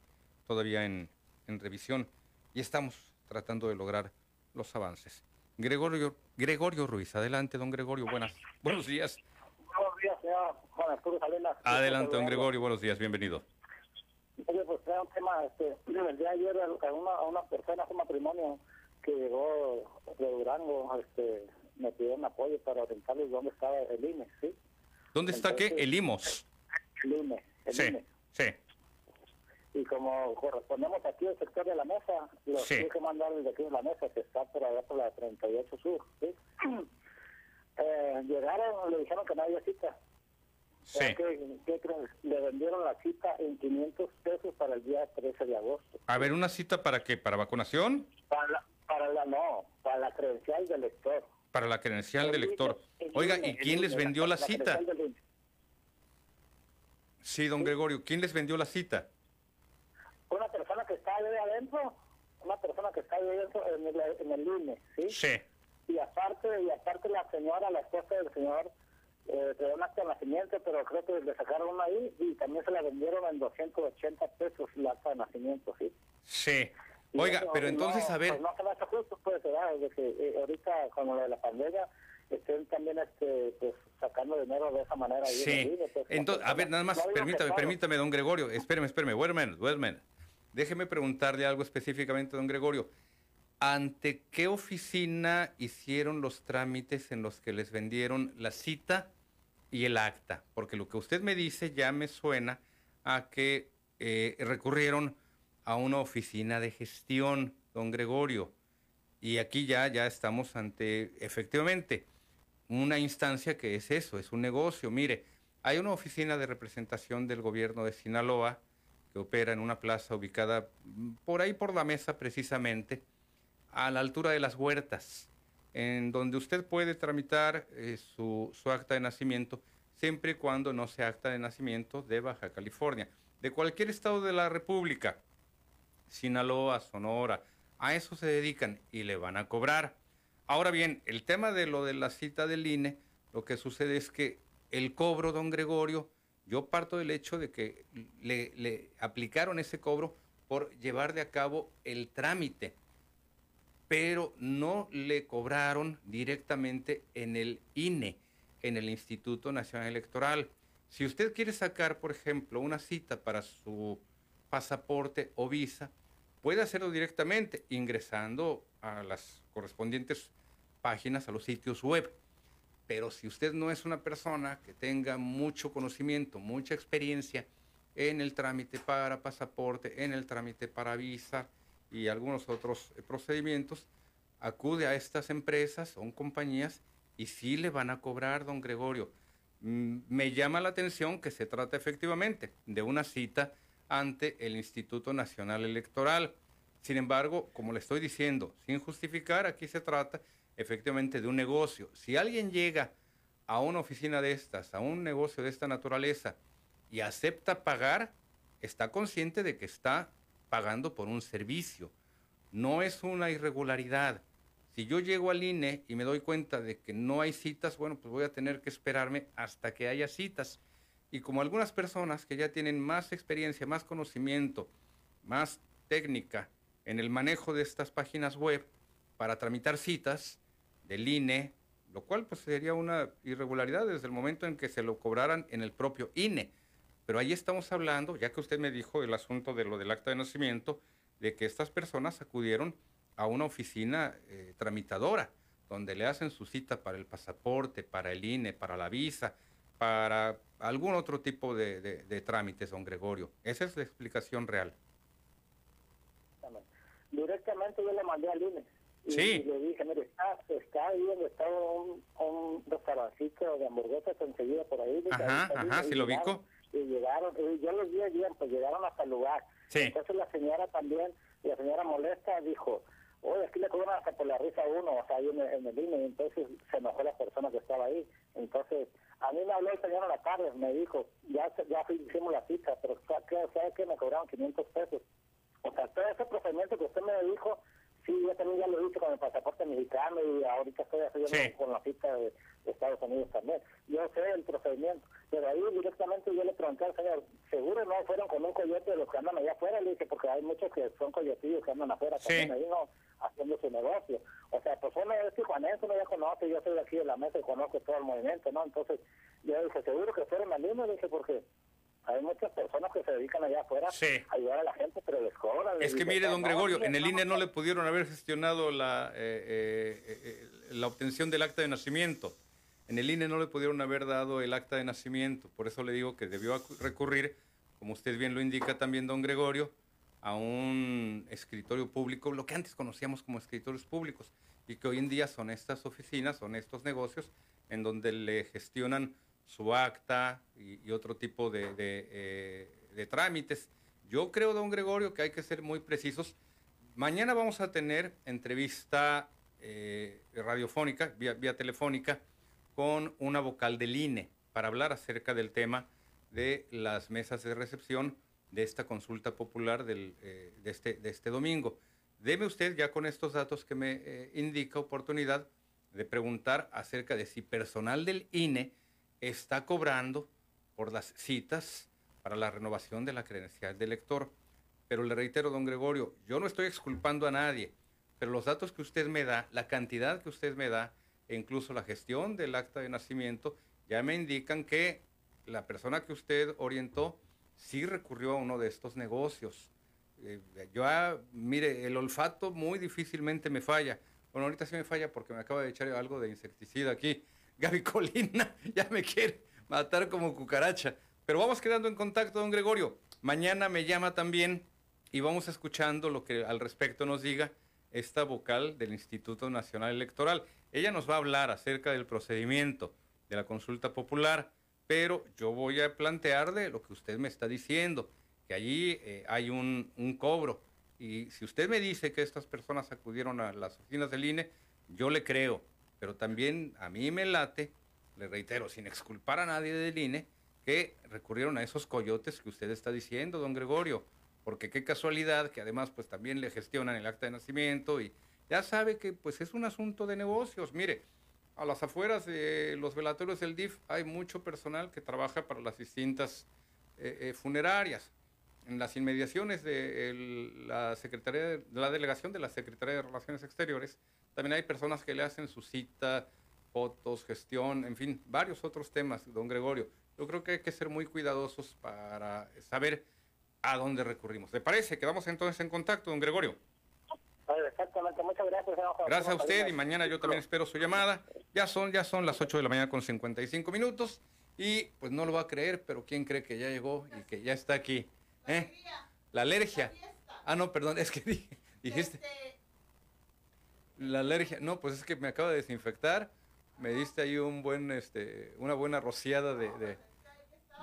todavía en revisión y estamos tratando de lograr los avances. Gregorio, Gregorio Ruiz. Adelante, don Gregorio. Buenas, buenos días. Buenos días, señor Juan Arturo Salinas. Adelante, don Gregorio. Buenos días, bienvenido. Oye, pues era un tema, este, el día de ayer a una, una persona, un matrimonio que llegó de Durango, este, me pidieron apoyo para orientarles dónde estaba el INE, ¿sí? ¿Dónde está qué? El IMOS. El INE, el sí, INE. Sí, y como correspondemos aquí al sector de la mesa, los sí. que mandar desde aquí de la mesa, que está por allá por la 38 Sur, ¿sí? eh, llegaron, le dijeron que no había cita. Sí. ¿Qué, qué Le vendieron la cita en 500 pesos para el día 13 de agosto. A ver, ¿una cita para qué? ¿Para vacunación? Para la, para la no, para la credencial del lector. Para la credencial del lector. Oiga, ¿y quién les vendió la, la cita? Sí, don Gregorio, ¿quién les vendió la cita? una persona que está ahí adentro, una persona que está ahí adentro en el, en el INE, ¿sí? Sí. Y aparte, y aparte la señora, la esposa del señor, eh, de un acta de nacimiento, pero creo que le sacaron una ahí y también se la vendieron en 280 pesos la acta de nacimiento, ¿sí? Sí. Oiga, pero entonces, a ver... Pues no se me hace justo, pues, ¿verdad? De que eh, ahorita, con lo de la pandemia, estén también este, pues, sacando dinero de esa manera. Sí. pues, entonces, a ver, nada más, permítame, permítame, don Gregorio, espéreme, espéreme, wait a minute, wait a minute. Déjeme preguntarle algo específicamente, don Gregorio. ¿Ante qué oficina hicieron los trámites en los que les vendieron la cita y el acta? Porque lo que usted me dice ya me suena a que eh, recurrieron a una oficina de gestión, don Gregorio. Y aquí ya, ya estamos ante, efectivamente, una instancia que es eso, es un negocio. Mire, hay una oficina de representación del gobierno de Sinaloa que opera en una plaza ubicada por ahí por la mesa precisamente, a la altura de las huertas, en donde usted puede tramitar eh, su, su acta de nacimiento siempre y cuando no sea acta de nacimiento de Baja California, de cualquier estado de la República, Sinaloa, Sonora, a eso se dedican y le van a cobrar. Ahora bien, el tema de lo de la cita del INE, lo que sucede es que el cobro, don Gregorio, yo parto del hecho de que le, aplicaron ese cobro por llevar de a cabo el trámite, pero no le cobraron directamente en el INE, en el Instituto Nacional Electoral. Si usted quiere sacar, por ejemplo, una cita para su pasaporte o visa, puede hacerlo directamente ingresando a las correspondientes páginas, a los sitios web. Pero si usted no es una persona que tenga mucho conocimiento, mucha experiencia en el trámite para pasaporte, en el trámite para visa y algunos otros eh, procedimientos, acude a estas empresas, son compañías, y sí le van a cobrar, don Gregorio. Mm, me llama la atención que se trata efectivamente de una cita ante el Instituto Nacional Electoral. Sin embargo, como le estoy diciendo, sin justificar, aquí se trata efectivamente de un negocio. Si alguien llega a una oficina de estas, a un negocio de esta naturaleza, y acepta pagar, está consciente de que está pagando por un servicio. No es una irregularidad. Si yo llego al INE y me doy cuenta de que no hay citas, bueno, pues voy a tener que esperarme hasta que haya citas. Y como algunas personas que ya tienen más experiencia, más conocimiento, más técnica en el manejo de estas páginas web para tramitar citas del INE, lo cual pues sería una irregularidad desde el momento en que se lo cobraran en el propio INE. Pero ahí estamos hablando, ya que usted me dijo el asunto de lo del acta de nacimiento, de que estas personas acudieron a una oficina eh, tramitadora, donde le hacen su cita para el pasaporte, para el INE, para la visa, para algún otro tipo de, trámites, don Gregorio. Esa es la explicación real. Directamente yo le mandé al INE. Y, sí. le dije, mire, está, está ahí donde está un, un restaurancito de hamburguesas enseguida por ahí. Ajá, ajá, sí lo ubico. Y llegaron, y yo los vi bien, pues llegaron hasta el lugar. Sí. Entonces la señora también, la señora molesta, dijo, oye, aquí le cobran hasta por la risa a uno, o sea, ahí en, el INE, entonces se enojó la persona que estaba ahí. Entonces, a mí me habló el señor a la tarde, me dijo, ya ya hicimos la cita, pero ¿sabe que Me cobraron 500 pesos. O sea, todo ese procedimiento que usted me dijo, sí, yo también ya lo hice con el pasaporte mexicano y ahorita estoy haciendo con la cita de, Estados Unidos también. Yo sé el procedimiento, pero ahí directamente yo le pregunté al señor, ¿seguro no fueron con un coyote de los que andan allá afuera? Le dije, porque hay muchos que son coyotillos que andan afuera también ahí, ¿no? Haciendo su negocio. O sea, pues uno es tijuanense, uno ya conoce, yo soy de aquí de la mesa y conozco todo el movimiento, ¿no? Entonces, yo dije, ¿seguro que fueron al le dije, porque hay muchas personas que se dedican allá afuera a ayudar a la gente, pero les cobran. Es que mire, don Gregorio, en el INE no le pudieron haber gestionado la, eh, eh, eh, la obtención del acta de nacimiento. En el INE no le pudieron haber dado el acta de nacimiento. Por eso le digo que debió recurrir, como usted bien lo indica también, don Gregorio, a un escritorio público, lo que antes conocíamos como escritorios públicos, y que hoy en día son estas oficinas, son estos negocios en donde le gestionan su acta y, otro tipo eh, de, trámites. Yo creo, don Gregorio, que hay que ser muy precisos. Mañana vamos a tener entrevista eh, radiofónica, vía, telefónica, con una vocal del INE para hablar acerca del tema de las mesas de recepción de esta consulta popular del, eh, de, este, de este domingo. Deme usted ya con estos datos que me indica oportunidad de preguntar acerca de si personal del INE está cobrando por las citas para la renovación de la credencial de elector. Pero le reitero, don Gregorio, yo no estoy exculpando a nadie, pero los datos que usted me da, la cantidad que usted me da, e incluso la gestión del acta de nacimiento, ya me indican que la persona que usted orientó sí recurrió a uno de estos negocios. Eh, yo, ah, mire, el olfato muy difícilmente me falla. Bueno, ahorita sí me falla porque me acaba de echar algo de insecticida aquí. Gaby Colina ya me quiere matar como cucaracha. Pero vamos quedando en contacto, don Gregorio. Mañana me llama también y vamos escuchando lo que al respecto nos diga esta vocal del Instituto Nacional Electoral. Ella nos va a hablar acerca del procedimiento de la consulta popular, pero yo voy a plantearle lo que usted me está diciendo, que allí eh, hay un, un cobro. Y si usted me dice que estas personas acudieron a las oficinas del INE, yo le creo pero también a mí me late, le reitero, sin exculpar a nadie del INE, que recurrieron a esos coyotes que usted está diciendo, don Gregorio, porque qué casualidad que además pues también le gestionan el acta de nacimiento y ya sabe que pues es un asunto de negocios. Mire, a las afueras de los velatorios del DIF hay mucho personal que trabaja para las distintas eh, eh, funerarias. En las inmediaciones de la Secretaría de la delegación de la Secretaría de Relaciones Exteriores también hay personas que le hacen su cita, fotos, gestión, en fin, varios otros temas, don Gregorio. Yo creo que hay que ser muy cuidadosos para saber a dónde recurrimos. ¿Le parece? Quedamos entonces en contacto, don Gregorio. Exactamente, muchas gracias. Gracias a usted y mañana yo también espero su llamada. Ya son, ya son las 8 de la mañana con 55 minutos y pues no lo va a creer, pero ¿quién cree que ya llegó y que ya está aquí? ¿Eh? La alergia. Ah, no, perdón, es que dijiste... La alergia, no, pues es que me acaba de desinfectar, me diste ahí un buen, este, una buena rociada de,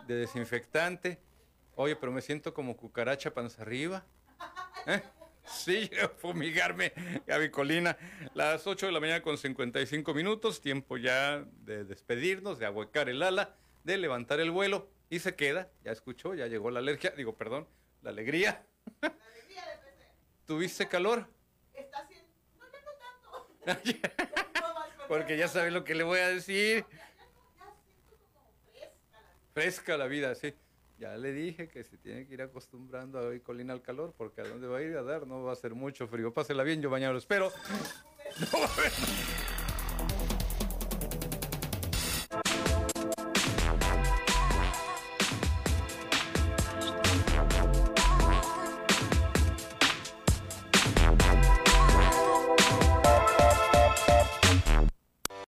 de, desinfectante. Oye, pero me siento como cucaracha panza arriba. ¿Eh? Sí, fumigarme, Gaby Colina. Las 8 de la mañana con 55 minutos, tiempo ya de despedirnos, de ahuecar el ala, de levantar el vuelo. Y se queda, ya escuchó, ya llegó la alergia, digo, perdón, la alegría. La alegría de ¿Tuviste calor? Está haciendo. Porque ya sabe lo que le voy a decir. Fresca la vida, sí. Ya le dije que se tiene que ir acostumbrando a hoy colina al calor, porque a dónde va a ir a dar no va a ser mucho frío. Pásela bien, yo mañana lo espero.